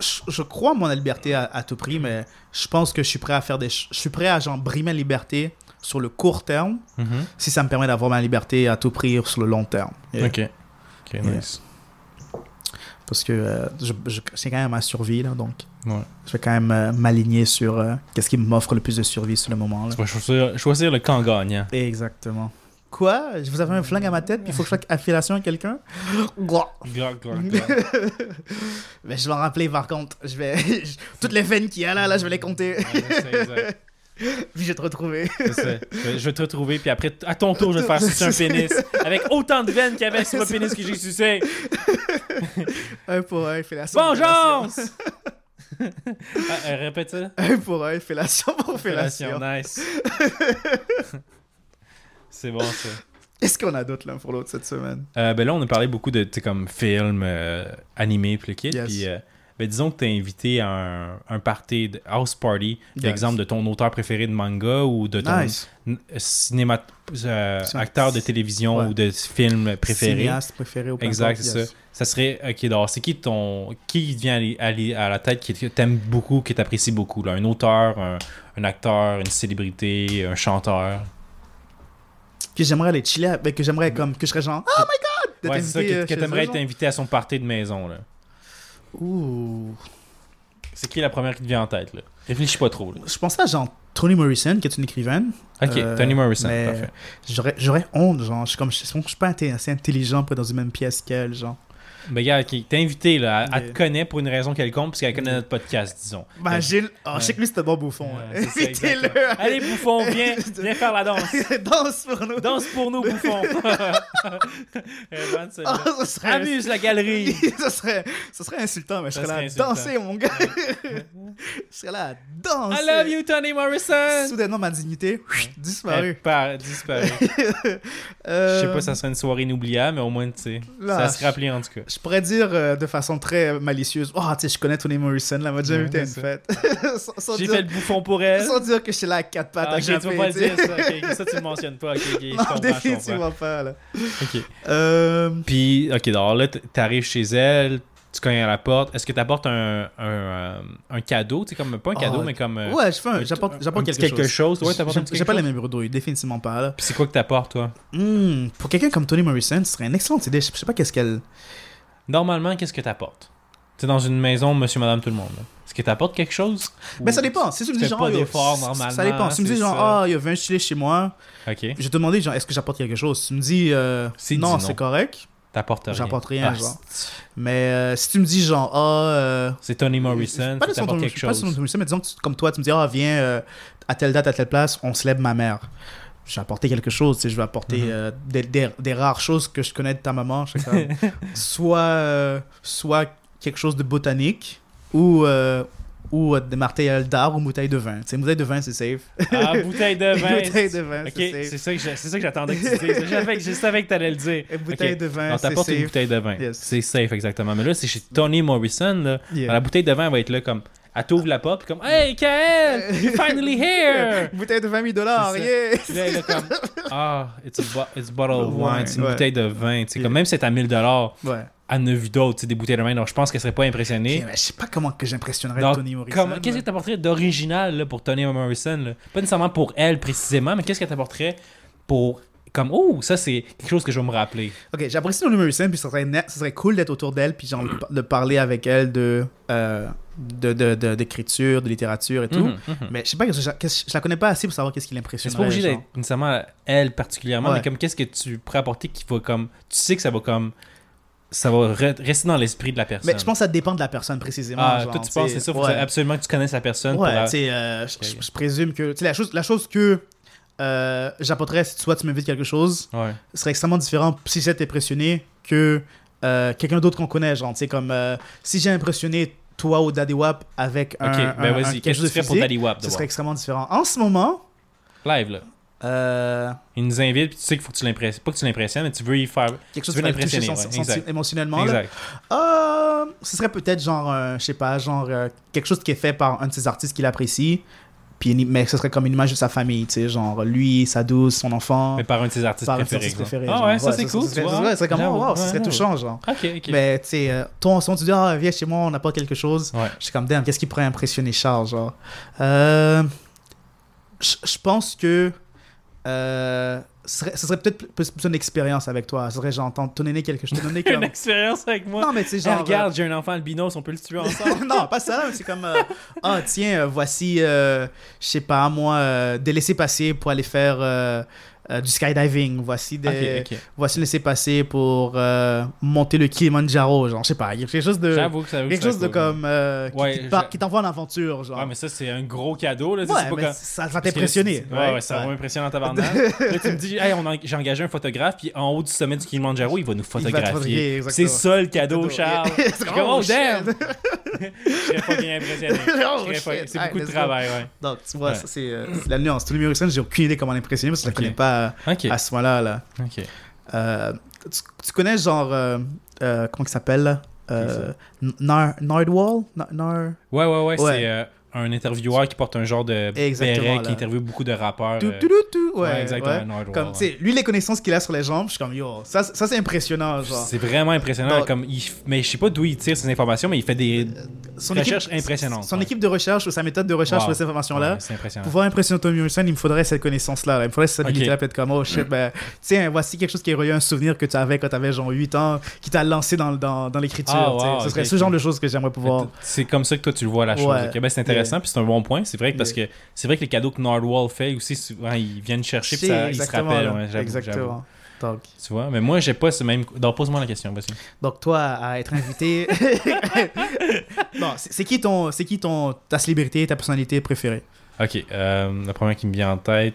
je, crois en mon liberté à, tout prix, mais je pense que je suis prêt à faire des. Je suis prêt à genre brimer ma liberté sur le court terme mm-hmm. si ça me permet d'avoir ma liberté à tout prix sur le long terme. Ok. Ok, nice parce que euh, je, c'est quand même ma survie, là, donc je vais quand même euh, m'aligner sur euh, qu'est-ce qui m'offre le plus de survie sur le moment. Là. Tu vas choisir, choisir le camp gagnant. Exactement. Quoi? Vous avez un flingue à ma tête, puis il faut que je fasse affiliation à quelqu'un? [LAUGHS] Mais je vais en rappeler par contre. Je vais... Toutes les veines qu'il y a là, là, je vais les compter. [LAUGHS] Puis je vais te retrouver. Je vais te retrouver, puis après, à ton tour, je vais te faire [LAUGHS] sucer un pénis. Avec autant de veines qu'il y avait sur le pénis que j'ai sucé. un pour un, fellation. Vengeance! ah, euh, répète ça. Un pour un, fellation pour fellation. nice. C'est bon, ça. [LAUGHS] Est-ce qu'on a d'autres l'un pour l'autre cette semaine? Euh, ben là, on a parlé beaucoup de comme films, euh, animés, puis le kit. Puis ben, disons que tu es invité à un, un party, de house party, par exemple de ton auteur préféré de manga ou de ton cinéma, euh, acteur de télévision ou de film préféré. Cinéaste préféré au Exact, c'est ça. Ça serait, ok, alors c'est qui ton, qui vient aller, à la tête qui t'aime beaucoup, qui t'apprécie beaucoup, là? un auteur, un, acteur, une célébrité, un chanteur? Que j'aimerais aller chiller, avec, que j'aimerais comme, que je serais genre, oh my god! Ouais, c'est ça, que, euh, que t'aimerais être invité à son party de maison, là. Ouh. C'est qui la première qui te vient en tête, là? Réfléchis pas trop, là. Je pensais à genre Toni Morrison, qui est une écrivaine. Ok, euh, Toni Morrison, parfait. J'aurais honte, genre, je suis comme, je suis pas assez intelligent pour être dans une même pièce qu'elle, genre. Ben, gars, qui t'es invité, là. Elle, te connaît pour une raison quelconque, parce qu'elle connaît notre podcast, disons. Ben, Gilles, oh, je sais que lui, c'est un bon bouffon. [LAUGHS] Invitez-le. Allez, bouffon, viens, [LAUGHS] viens faire la danse. [LAUGHS] danse pour nous. Danse pour nous, bouffon. oh, serait... Amuse la galerie. ça, serait... ça serait insultant, mais je serais là à danser, mon gars. je serais là à danser. I love you, Tony Morrison. Soudainement, ma dignité, disparue. Par... disparue. Je sais pas, ça serait une soirée inoubliable, mais au moins, tu sais, ça se rappeler en tout cas je pourrais dire euh, de façon très malicieuse Oh, tu sais, je connais Toni Morrison, là, m'a déjà invité à une fête. [LAUGHS] J'ai fait le bouffon pour elle. Sans dire que je suis là à quatre pattes ah, à okay, tu vas pas dire, ça. ça, tu le mentionnes pas. Ok, ok, [LAUGHS] je comprends. Définitivement pas, là. Ok. Euh... Puis, ok, alors là, t'arrives chez elle, tu cognes à la porte. Est-ce que tu apportes un, un, un, cadeau? Tu sais, comme, pas un cadeau, ah, mais comme. Euh, ouais, j'apporte quelque, quelque chose. Ouais, t'apportes quelque chose. J'ai pas les mêmes bredouilles, définitivement pas. Là. Puis c'est quoi que t'apportes, toi? Hmm, Pour quelqu'un comme Toni Morrison, ce serait une excellente idée. Je sais pas qu'est-ce qu'elle. Normalement, qu'est-ce que tu apportes Tu dans une maison, monsieur, madame, tout le monde. Est-ce que tu apportes quelque chose? Ben, ça dépend. Si tu me dis genre. Pas d'effort, normalement. Ça dépend. Si tu me dis genre, ah, il y a 20 chilés chez moi. Ok. Je te genre, est-ce que j'apporte quelque chose? Si tu me dis, euh, non, c'est correct. T'apportes rien. J'apporte rien, ah, genre. Mais euh, si tu me dis, genre, ah. Euh, c'est Tony Morrison, pas t'apportes quelque chose. Pas Tony Morrison, mais disons que comme toi, tu me dis, ah, viens à telle date, à telle place, on célèbre ma mère j'ai apporté quelque chose, je vais apporter mhm. euh, des, des, rares choses que je connais de ta maman. [LAUGHS] soit, euh, soit quelque chose de botanique ou, euh, ou des marteilles d'art ou bouteille de vin. C'est bouteille de vin, c'est safe. Ah, bouteille de [LAUGHS] vin. bouteille de vin, c'est safe. C'est ça que j'attendais que tu dises. Je savais que tu allais le dire. Une bouteille de vin, c'est safe. une bouteille de vin. C'est safe, exactement. Mais là, c'est chez Tony Morrison. Là. La bouteille de vin va être là comme elle t'ouvre la porte, puis comme Hey, Kael, you're finally here! [LAUGHS] bouteille de 20 000 dollars, yeah! Là, elle est comme [LAUGHS] Ah, it's a, it's a bottle of wine, c'est une bouteille de vin. Comme même si c'est à 1000 dollars, ouais. elle a vu d'autres, des bouteilles de vin, donc je pense qu'elle serait pas impressionnée. mais je sais pas comment que j'impressionnerais Tony Morrison. Qu'est-ce que t'apporterais d'original pour Tony Morrison là? Pas nécessairement pour elle précisément, mais qu'est-ce qu'elle t'apporterait pour comme oh ça c'est quelque chose que je vais me rappeler ok j'apprécie Tony Morrison puis ça serait, ça serait cool d'être autour d'elle puis genre de parler avec elle de euh, d'écriture, de, de, littérature et tout. Mhm, mhm. Mais je sais pas, je, je, la connais pas assez pour savoir qu'est-ce qui l'impressionne. C'est pas obligé d'être nécessairement elle particulièrement, mais comme qu'est-ce que tu pourrais apporter qui va comme. Tu sais que ça va comme. Ça va rester dans l'esprit de la personne. Mais je pense que ça dépend de la personne précisément. Ah, toi tu penses, c'est ça, faut absolument que tu connaisses la personne. Ouais, tu sais, euh, je, présume que. Tu sais, la chose, la chose que euh, j'apporterais, si toi tu m'invites quelque chose, Ouais. ce serait extrêmement différent si j'étais impressionné que euh, quelqu'un d'autre qu'on connaît. Genre, tu sais, comme euh, si j'ai impressionné toi ou Daddy Wap avec un, Ok, ben vas-y. quelque Qu'est-ce que chose tu ferais pour Daddy Wap ce serait extrêmement différent. En ce moment, Live, là. euh, Il nous invite, puis tu sais qu'il faut que tu l'impressionnes. Pas que tu l'impressionnes, mais tu veux y faire. quelque chose Tu veux l'impressionner, ouais, exact. émotionnellement. là. Exact. Euh, ce serait peut-être genre, euh, je sais pas, genre euh, quelque chose qui est fait par un de ses artistes qu'il apprécie. Puis, mais ce serait comme une image de sa famille, tu sais, genre lui, sa douce, son enfant. Mais par un de tes artistes par ses préférés. artistes genre. préférés. Ah ouais, ça c'est ce cool. vois. ouais, serait comme, oh, wow, ce Ouais, serait touchant, genre. Ok, ok. Mais tu sais, euh, ce moment, tu dis, ah, viens chez moi, on apporte quelque chose. Ouais. Je suis comme, damn, qu'est-ce qui pourrait impressionner Charles, genre? Euh, Je je pense que euh, ce serait, ce serait peut-être plus, plus une expérience avec toi. Ce serait genre, te donner quelque chose. Te donner [LAUGHS] Une comme... expérience avec moi. Non, mais tu sais, Hey, genre. regarde, j'ai un enfant albinos, on peut le tuer [LAUGHS] ensemble. euh, non, pas ça, mais c'est comme, euh, ah, tiens, euh, voici, euh, je sais pas, moi, euh, des laissés-passer pour aller faire euh, du skydiving. Voici des. ok, ok. Voici laissés-passer pour euh, monter le Kilimanjaro, genre, je sais pas, quelque chose de. Que ça Quelque chose de comme. euh, qui- Ouais, t'envoie en aventure, genre. Ouais, mais ça, c'est un gros cadeau. Là, Ouais, pas mais ça va t'impressionner. Ouais, ouais, ça va m'impressionner en tabarnak. [LAUGHS] là, tu me dis, hey, a- j'ai engagé un photographe, puis en haut du sommet du Kilimanjaro, il va nous photographier. C'est ça le cadeau, Charles. [LAUGHS] C'est comme, oh, damn! [LAUGHS] Je serais pas bien impressionné. C'est beaucoup de travail, ouais. Donc, tu vois, ça, c'est la nuance. Tous les Murison, j'ai aucune idée comment l'impressionner parce que je ne connais pas Ok. à ce moment-là. Là. Ok. Euh, tu, tu connais genre. euh, euh, comment il s'appelle euh, Nar Nardwall? Nar- Nar- Ouais, ouais, ouais, Ouais. c'est euh, un intervieweur qui porte un genre de Exactement, béret qui interviewe beaucoup de rappeurs. Tout, euh, tout, tout, tout. Ouais, ouais, exactement, ouais. Comme, ouais. lui, les connaissances qu'il a sur les jambes, je suis comme, yo, ça, ça c'est impressionnant. Genre. C'est vraiment impressionnant. Donc- comme il Mais je sais pas d'où il tire ces informations, mais il fait des Son recherches impressionnantes. Son ouais. équipe de recherche ou sa méthode de recherche Wow. sur ces informations-là. C'est impressionnant. Pour pouvoir impressionner Tommy Wilson, il me faudrait cette connaissance-là. là. Il me faudrait cette habilité-là, peut-être comme, oh shit, ben, tiens, voici quelque chose qui est relié à un souvenir que tu avais quand tu avais genre 8 ans, qui t'a lancé dans, dans, dans l'écriture. Ah, wow, ce serait ce genre de choses que j'aimerais pouvoir. C'est comme ça que toi tu le vois la chose. Ben, c'est intéressant, puis c'est un bon point. C'est vrai que parce que c'est vrai que les cadeaux que Nardwall fait aussi, souvent ils viennent chercher, puis ça, ils se rappellent. ouais. Exactement. Donc, Tu vois, mais moi j'ai pas ce même. Donc pose-moi la question, vas-y. donc, toi, à être invité. [LAUGHS] non, c'est qui, ton, c'est qui ton, ta célébrité, ta personnalité préférée? Ok, euh, la première qui me vient en tête.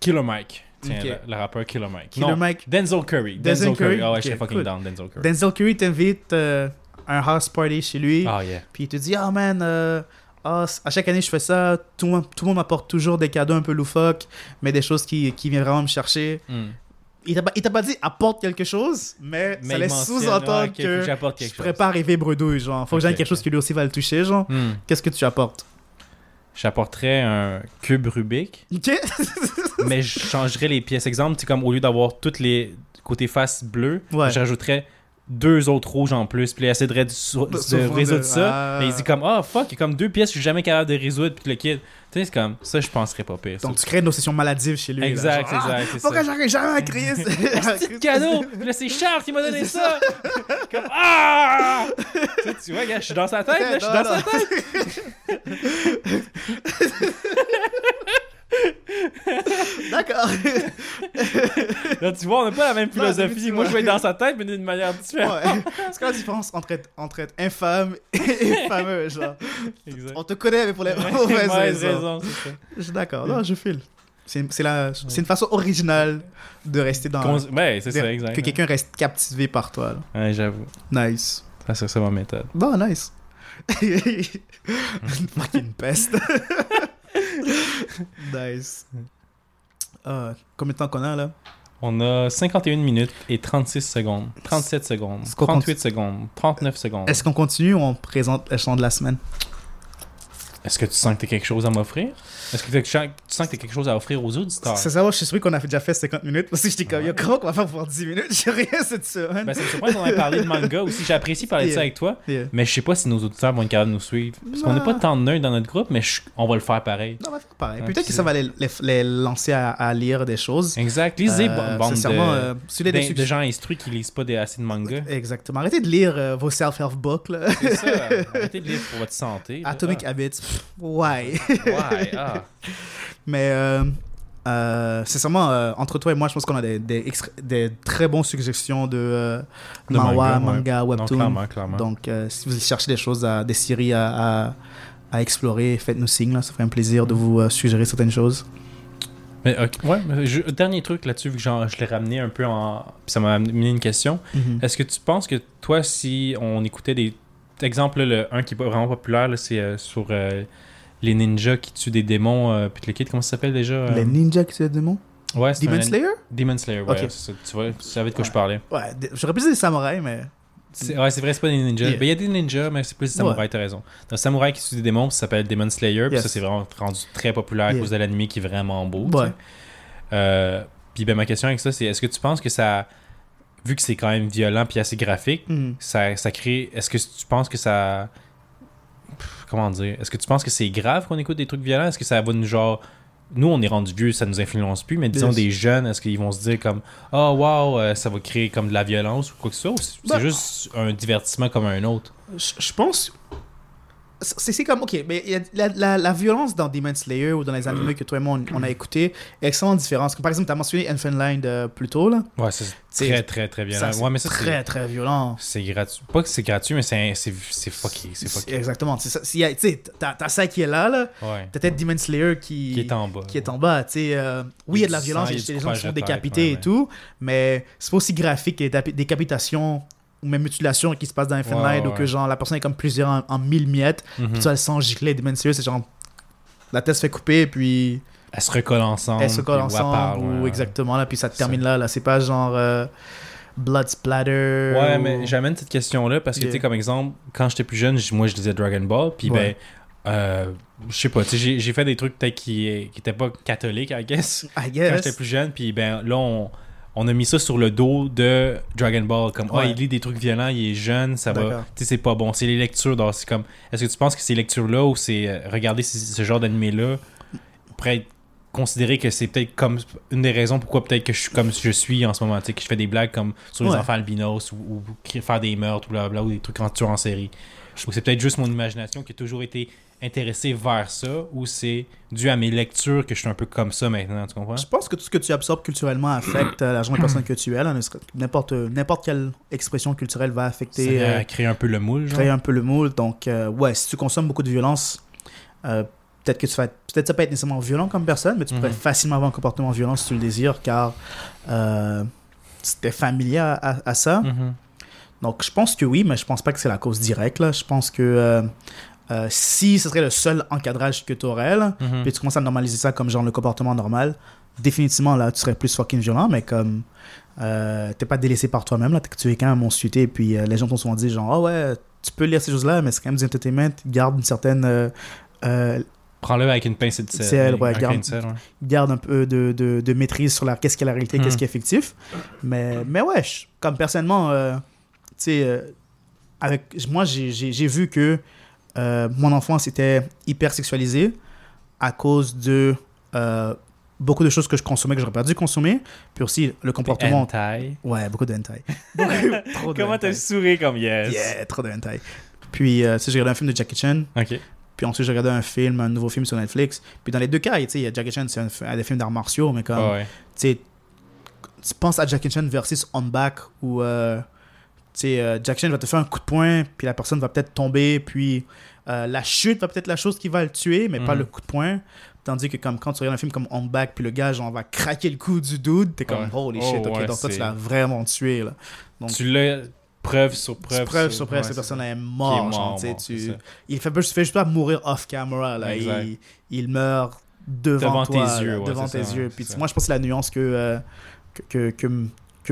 Killer Mike. Tiens, Ok. le, le rappeur Killer Mike. Killer non, Mike. Denzel Curry. Denzel Denzel, Curry. Curry? Ah ouais, je suis fucking cool. down, Denzel Curry. Denzel Curry t'invite euh, un house party chez lui. Ah yeah. Puis il te dit, ah man, euh, ah, à chaque année je fais ça, tout le monde, tout le monde m'apporte toujours des cadeaux un peu loufoques, mais des choses qui, qui viennent vraiment me chercher. Hmm. Il t'a pas, pas dit apporte quelque chose, mais, Mais ça laisse sous-entendre ouais, que que je pas arriver bredouille, genre. Faut que j'aille quelque chose qui lui aussi va le toucher, genre. Hmm. Qu'est-ce que tu apportes? J'apporterais un cube Rubik, Ok [LAUGHS] mais je changerais les pièces. Exemple, c'est comme au lieu d'avoir toutes les côtés faces bleues, Ouais. je rajouterais deux autres rouges en plus, puis il essaierait de, De- de fond résoudre de- ça. Ah. Mais il dit comme, ah fuck, il y a comme deux pièces que je suis jamais capable de résoudre, puis le kid. Tu sais, c'est comme, ça, je penserais pas pire. ça. Donc tu crées une obsession maladive chez lui. là, Exact, genre, Ah, exact, ça. que j'arrive jamais à créer ce [LAUGHS] [LAUGHS] Petit [LAUGHS] cadeau! Puis là, c'est Charles qui m'a donné ça! Comme, ah! tu, sais, tu vois, gars, je suis dans sa tête, là, je suis dans non. sa tête! [LAUGHS] D'accord. [LAUGHS] Là, tu vois, on n'a pas la même philosophie. Moi, je vais être dans sa tête, mais d'une manière différente. Ouais. C'est quoi la différence entre être, entre être infâme et [LAUGHS] fameux, genre? Exact. On te connaît, mais pour les mauvaises mauvaise raisons. raison, c'est ça. Je suis d'accord. Non, je file. C'est la- une façon originale de rester dans. Qu'on- Ouais, c'est ça, exact. Que quelqu'un reste captivé par toi. là. Ouais, j'avoue. Nice. Ça, c'est ça ma méthode. Non, nice. Fucking peste. [LAUGHS] nice. Ah, combien de temps qu'on a là? On a 51 minutes et 36 secondes. 37 secondes. Est-ce qu'on 38 secondes. 39 secondes. Est-ce qu'on continue ou on présente le chant de la semaine? Est-ce que tu sens que tu as quelque chose à m'offrir? Est-ce que tu sens que tu as quelque chose à offrir aux auditeurs? C'est ça, je suis sûr qu'on a déjà fait 50 minutes parce que j'étais comme, yo, comment qu'on va faire pour 10 minutes? J'ai rien cette semaine. Ben, ça me surprend qu'on ait parlé de manga aussi. J'apprécie parler de ça avec toi, Yeah. mais je sais pas si nos auditeurs vont être capables de nous suivre. Parce qu'on n'est pas tant de nerds dans notre groupe, mais je- on va le faire pareil. Non, on va faire pareil. Ouais, Peut-être que ça va les, les, les lancer à, à lire des choses. Exact. Lisez, Euh, bande de, sincèrement, euh, des de gens instruits qui lisent pas des, assez de manga. Exactement. Arrêtez de lire euh, vos self-help books. C'est ça. [LAUGHS] Arrêtez de lire pour votre santé. là. Atomic Habits. Pff, Ouais. Ah. [LAUGHS] Mais euh, euh, sincèrement, euh, entre toi et moi, je pense qu'on a des, des, extra- des très bonnes suggestions de, euh, De manhwa, manga, manga, ouais. Non, webtoon. clairement, clairement. Donc, euh, si vous cherchez des choses, à, des séries à, à, à explorer, faites-nous signe, là, ça ferait un plaisir de vous suggérer certaines choses. Mais, ouais, dernier truc là-dessus, vu que je l'ai ramené un peu en. Ça m'a amené une question. Mm-hmm. Est-ce que tu penses que toi, si on écoutait des. Exemple, le un qui est vraiment populaire, c'est sur les ninjas qui tuent des démons, euh, puis le kit, comment ça s'appelle déjà Les ninjas qui tuent des démons? Ouais, Demon Slayer? Demon Slayer, ouais. tu vois, tu savais de quoi je parlais. Ouais, j'aurais plus des samouraïs, mais. Ouais, c'est vrai, c'est pas des ninjas. Ben, il y a des ninjas, mais c'est plus des samouraïs, t'as raison. Un samouraï qui tue des démons, ça s'appelle Demon Slayer, puis ça, c'est vraiment rendu très populaire à cause de l'anime qui est vraiment beau. Ouais. Euh, puis ben, ma question avec ça, c'est est-ce que tu penses que ça. Vu que c'est quand même violent puis assez graphique, mm. ça, ça crée. Est-ce que tu penses que ça comment dire Est-ce que tu penses que c'est grave qu'on écoute des trucs violents? Est-ce que ça va nous genre nous on est rendu vieux, ça nous influence plus, mais disons des jeunes, est-ce qu'ils vont se dire comme oh wow, euh, ça va créer comme de la violence ou quoi que ce soit c'est bah. juste un divertissement comme un autre? Je pense c'est comme, ok, mais la, la, la, violence dans Demon Slayer ou dans les animés que toi et moi on, a écouté est extrêmement différente. Par exemple, tu as mentionné Line de plus tôt, là. Ouais, c'est très, très, très violent. ouais, mais ça, très, très violent. C'est gratuit. Pas que c'est gratuit, mais c'est fucké. C'est fucké. Exactement. Tu sais, t'as ça qui est là, là. Ouais. T'as peut-être Demon Slayer qui, qui est en bas. Qui est en bas, tu sais. Euh, oui, il y a de la violence, il y a des gens qui sont décapités et tout, mais c'est pas aussi graphique que les décapitations ou même mutilation qui se passe dans Infinite ouais, ou que genre la personne est comme plusieurs en, mille miettes, puis mhm. tu as le sang gicler des c'est genre la tête se fait couper puis elle se recolle ensemble. Elle se recolle ensemble ou exactement là puis ça termine là là, c'est pas genre euh, blood splatter. Ouais, mais j'amène cette question là parce que tu sais comme exemple quand j'étais plus jeune, moi je disais Dragon Ball puis ben euh, je sais pas, j'ai fait des trucs peut-être qui, qui étaient pas catholiques, I guess. I guess. Quand j'étais plus jeune, puis ben là, on, on a mis ça sur le dos de Dragon Ball. Comme ah il lit des trucs violents il est jeune ça va tu sais c'est pas bon. C'est les lectures c'est comme est-ce que tu penses que ces lectures là ou c'est euh, regarder ce, genre d'animé là pourrait être considéré que c'est peut-être comme une des raisons pourquoi peut-être que je suis comme je suis en ce moment tu sais que je fais des blagues comme sur les enfants albinos ou, faire des meurtres ou bla ou des trucs en tueur en série. Ou c'est peut-être juste mon imagination qui a toujours été intéressé vers ça ou c'est dû à mes lectures que je suis un peu comme ça maintenant, tu comprends? Je pense que tout ce que tu absorbes culturellement affecte euh, la genre de personne que tu es. N'importe, n'importe quelle expression culturelle va affecter. Ça euh, créer un peu le moule. Créer un peu le moule. Donc, euh, ouais, si tu consommes beaucoup de violence, peut-être que tu vas peut-être ça peut être nécessairement violent comme personne, mais tu peux mhm. facilement avoir un comportement violent si tu le désires, car c'était familier à, ça. Mhm. Donc, je pense que oui, mais je pense pas que c'est la cause directe. Là. Je pense que euh, si ce serait le seul encadrage que tu aurais, mhm. puis tu commences à normaliser ça comme genre le comportement normal, définitivement là, tu serais plus fucking violent, mais comme euh, t'es pas délaissé par toi-même, là, tu es quand même et puis euh, les gens t'ont souvent dit genre, ah ouais, tu peux lire ces choses-là, mais c'est quand même du entertainment, garde une certaine. Prends-le avec une pincée de sel. garde, garde, un peu de, de, de maîtrise sur la, qu'est-ce qui est la réalité, qu'est-ce mhm. qui est fictif. Mais, mais ouais, comme personnellement, tu sais, avec, moi j'ai vu que euh, mon enfance était hyper sexualisée à cause de euh, beaucoup de choses que je consommais que j'aurais pas dû consommer. Puis aussi le comportement. Hentai. Ouais, beaucoup de hentai. [LAUGHS] Comment t'as souri comme yes? Yeah, trop de hentai. Puis, euh, j'ai regardé un film de Jackie Chan. OK. Puis ensuite, j'ai regardé un film, un nouveau film sur Netflix. Puis dans les deux cas, tu sais, Jackie Chan, c'est un, un, des films d'arts martiaux, mais comme. tu sais, tu penses à Jackie Chan versus On Back où. Euh, sais, euh, Jack Chan va te faire un coup de poing, puis la personne va peut-être tomber, puis euh, la chute va peut-être la chose qui va le tuer, mais pas mhm. le coup de poing. Tandis que comme quand tu regardes un film comme On Back, puis le gars genre va craquer le cou du dude, t'es comme holy shit, oh, ok, donc toi tu l'as vraiment tué là. Donc, tu l'as preuve sur preuve. Preuve sur, preuve, cette personne est morte. Mort, tu... Il fait, fait juste pas mourir off camera là, il, il, meurt devant, devant toi, tes yeux, devant tes yeux. Puis moi je pense que c'est la nuance que, euh, que, que que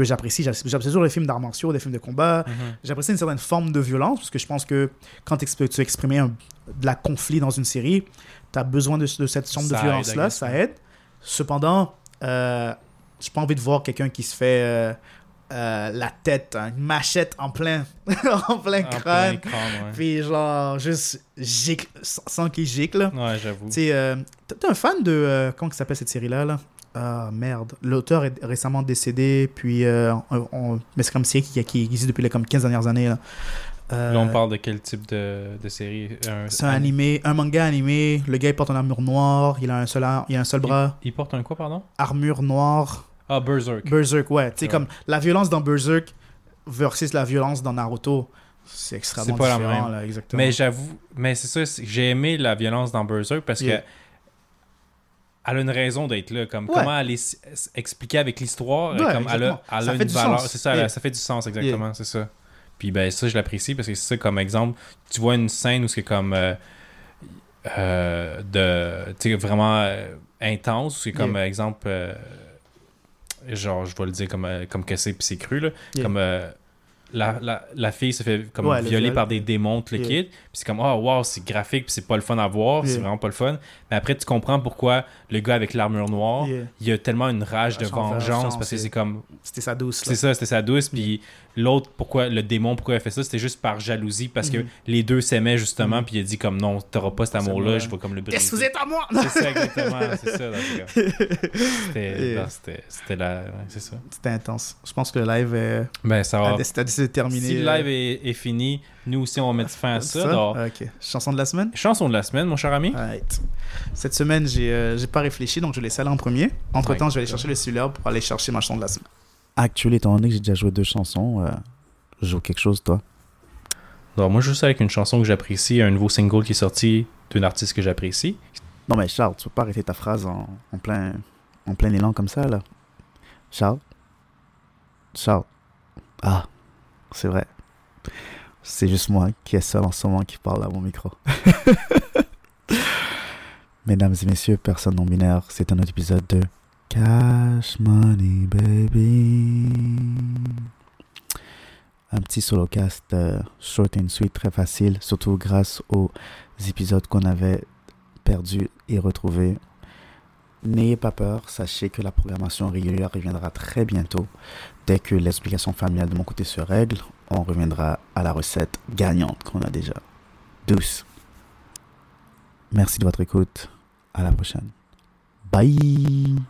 j'apprécie. J'apprécie toujours les films d'arts martiaux, les films de combat. Mhm. J'apprécie une certaine forme de violence, parce que je pense que quand tu exprimes de la conflit dans une série, tu as besoin de, cette forme de violence-là, ça aide. Cependant, euh, j'ai pas envie de voir quelqu'un qui se fait euh, euh, la tête, une machette [LAUGHS] en plein, en plein crâne. Puis genre, juste gicle, sans qu'il gicle. Ouais, j'avoue. Tu euh, t'es un fan de. comment s'appelle cette série-là là? Ah merde, l'auteur est récemment décédé, puis euh, on, mais c'est comme série qui, qui existe depuis les comme 15 dernières années. Là. Euh, là, on parle de quel type de, de série? C'est un animé, un manga animé. Le gars il porte une armure noire, il a un seul, il a un seul bras. Il, porte un quoi, pardon? Armure noire. Ah, Berserk. Berserk, ouais. Tu sais, comme la violence dans Berserk versus la violence dans Naruto. c'est extrêmement pas différent, la même. exactement. Mais j'avoue, mais c'est ça, j'ai aimé la violence dans Berserk parce que elle a une raison d'être là. Comme comment elle est expliquée avec l'histoire, comme elle a, elle a une valeur. C'est ça, ça fait du sens, exactement, c'est ça. Puis ben ça, je l'apprécie parce que c'est ça, comme exemple, tu vois une scène où c'est comme euh, euh, de, tu vraiment euh, intense, c'est comme exemple, genre, je vais le dire comme, comme que c'est puis c'est cru, là, comme la, la, la, fille se fait comme violer par des démons, le kid. Puis c'est comme, oh wow, c'est graphique, puis c'est pas le fun à voir, c'est vraiment pas le fun. Mais après, tu comprends pourquoi le gars avec l'armure noire, il a tellement une rage de vengeance, parce que c'est comme. C'était sa douce. C'est ça, c'était sa douce. Puis l'autre, pourquoi le démon, pourquoi il a fait ça, c'était juste par jalousie, parce que mhm. les deux s'aimaient justement, mhm. puis il a dit comme, non, t'auras pas cet amour-là, je vais comme le briser. Qu'est-ce que vous êtes à moi? C'est ça, exactement, c'est ça. [LAUGHS] C'était la. C'est ça. C'était intense. Je pense que le live est. Ben, ça va. C'est terminé. Si le live est, fini, nous aussi, on va mettre fin à [LAUGHS] ça. Ok. Chanson de la semaine? Chanson de la semaine, mon cher ami. Cette semaine, j'ai euh, pas réfléchi, donc je vais laisser aller en premier. Entre temps, je vais aller chercher le celui pour aller chercher ma chanson de la semaine. Actuellement, étant donné que j'ai déjà joué deux chansons, euh, je joue quelque chose, toi Non, moi, je joue ça avec une chanson que j'apprécie, un nouveau single qui est sorti d'une artiste que j'apprécie. Non, mais Charles, tu peux pas arrêter ta phrase en, en, plein, en plein élan comme ça, là. Charles? Charles? Ah, c'est vrai. C'est juste moi qui est seul en ce moment qui parle à mon micro. [LAUGHS] Mesdames et messieurs, personne non binaire, c'est un autre épisode de Cash Money Baby. Un petit solo cast euh, short and sweet, très facile, surtout grâce aux épisodes qu'on avait perdus et retrouvés. N'ayez pas peur, sachez que la programmation régulière reviendra très bientôt. Dès que l'explication familiale de mon côté se règle, on reviendra à la recette gagnante qu'on a déjà. Douce. Merci de votre écoute. À la prochaine. Bye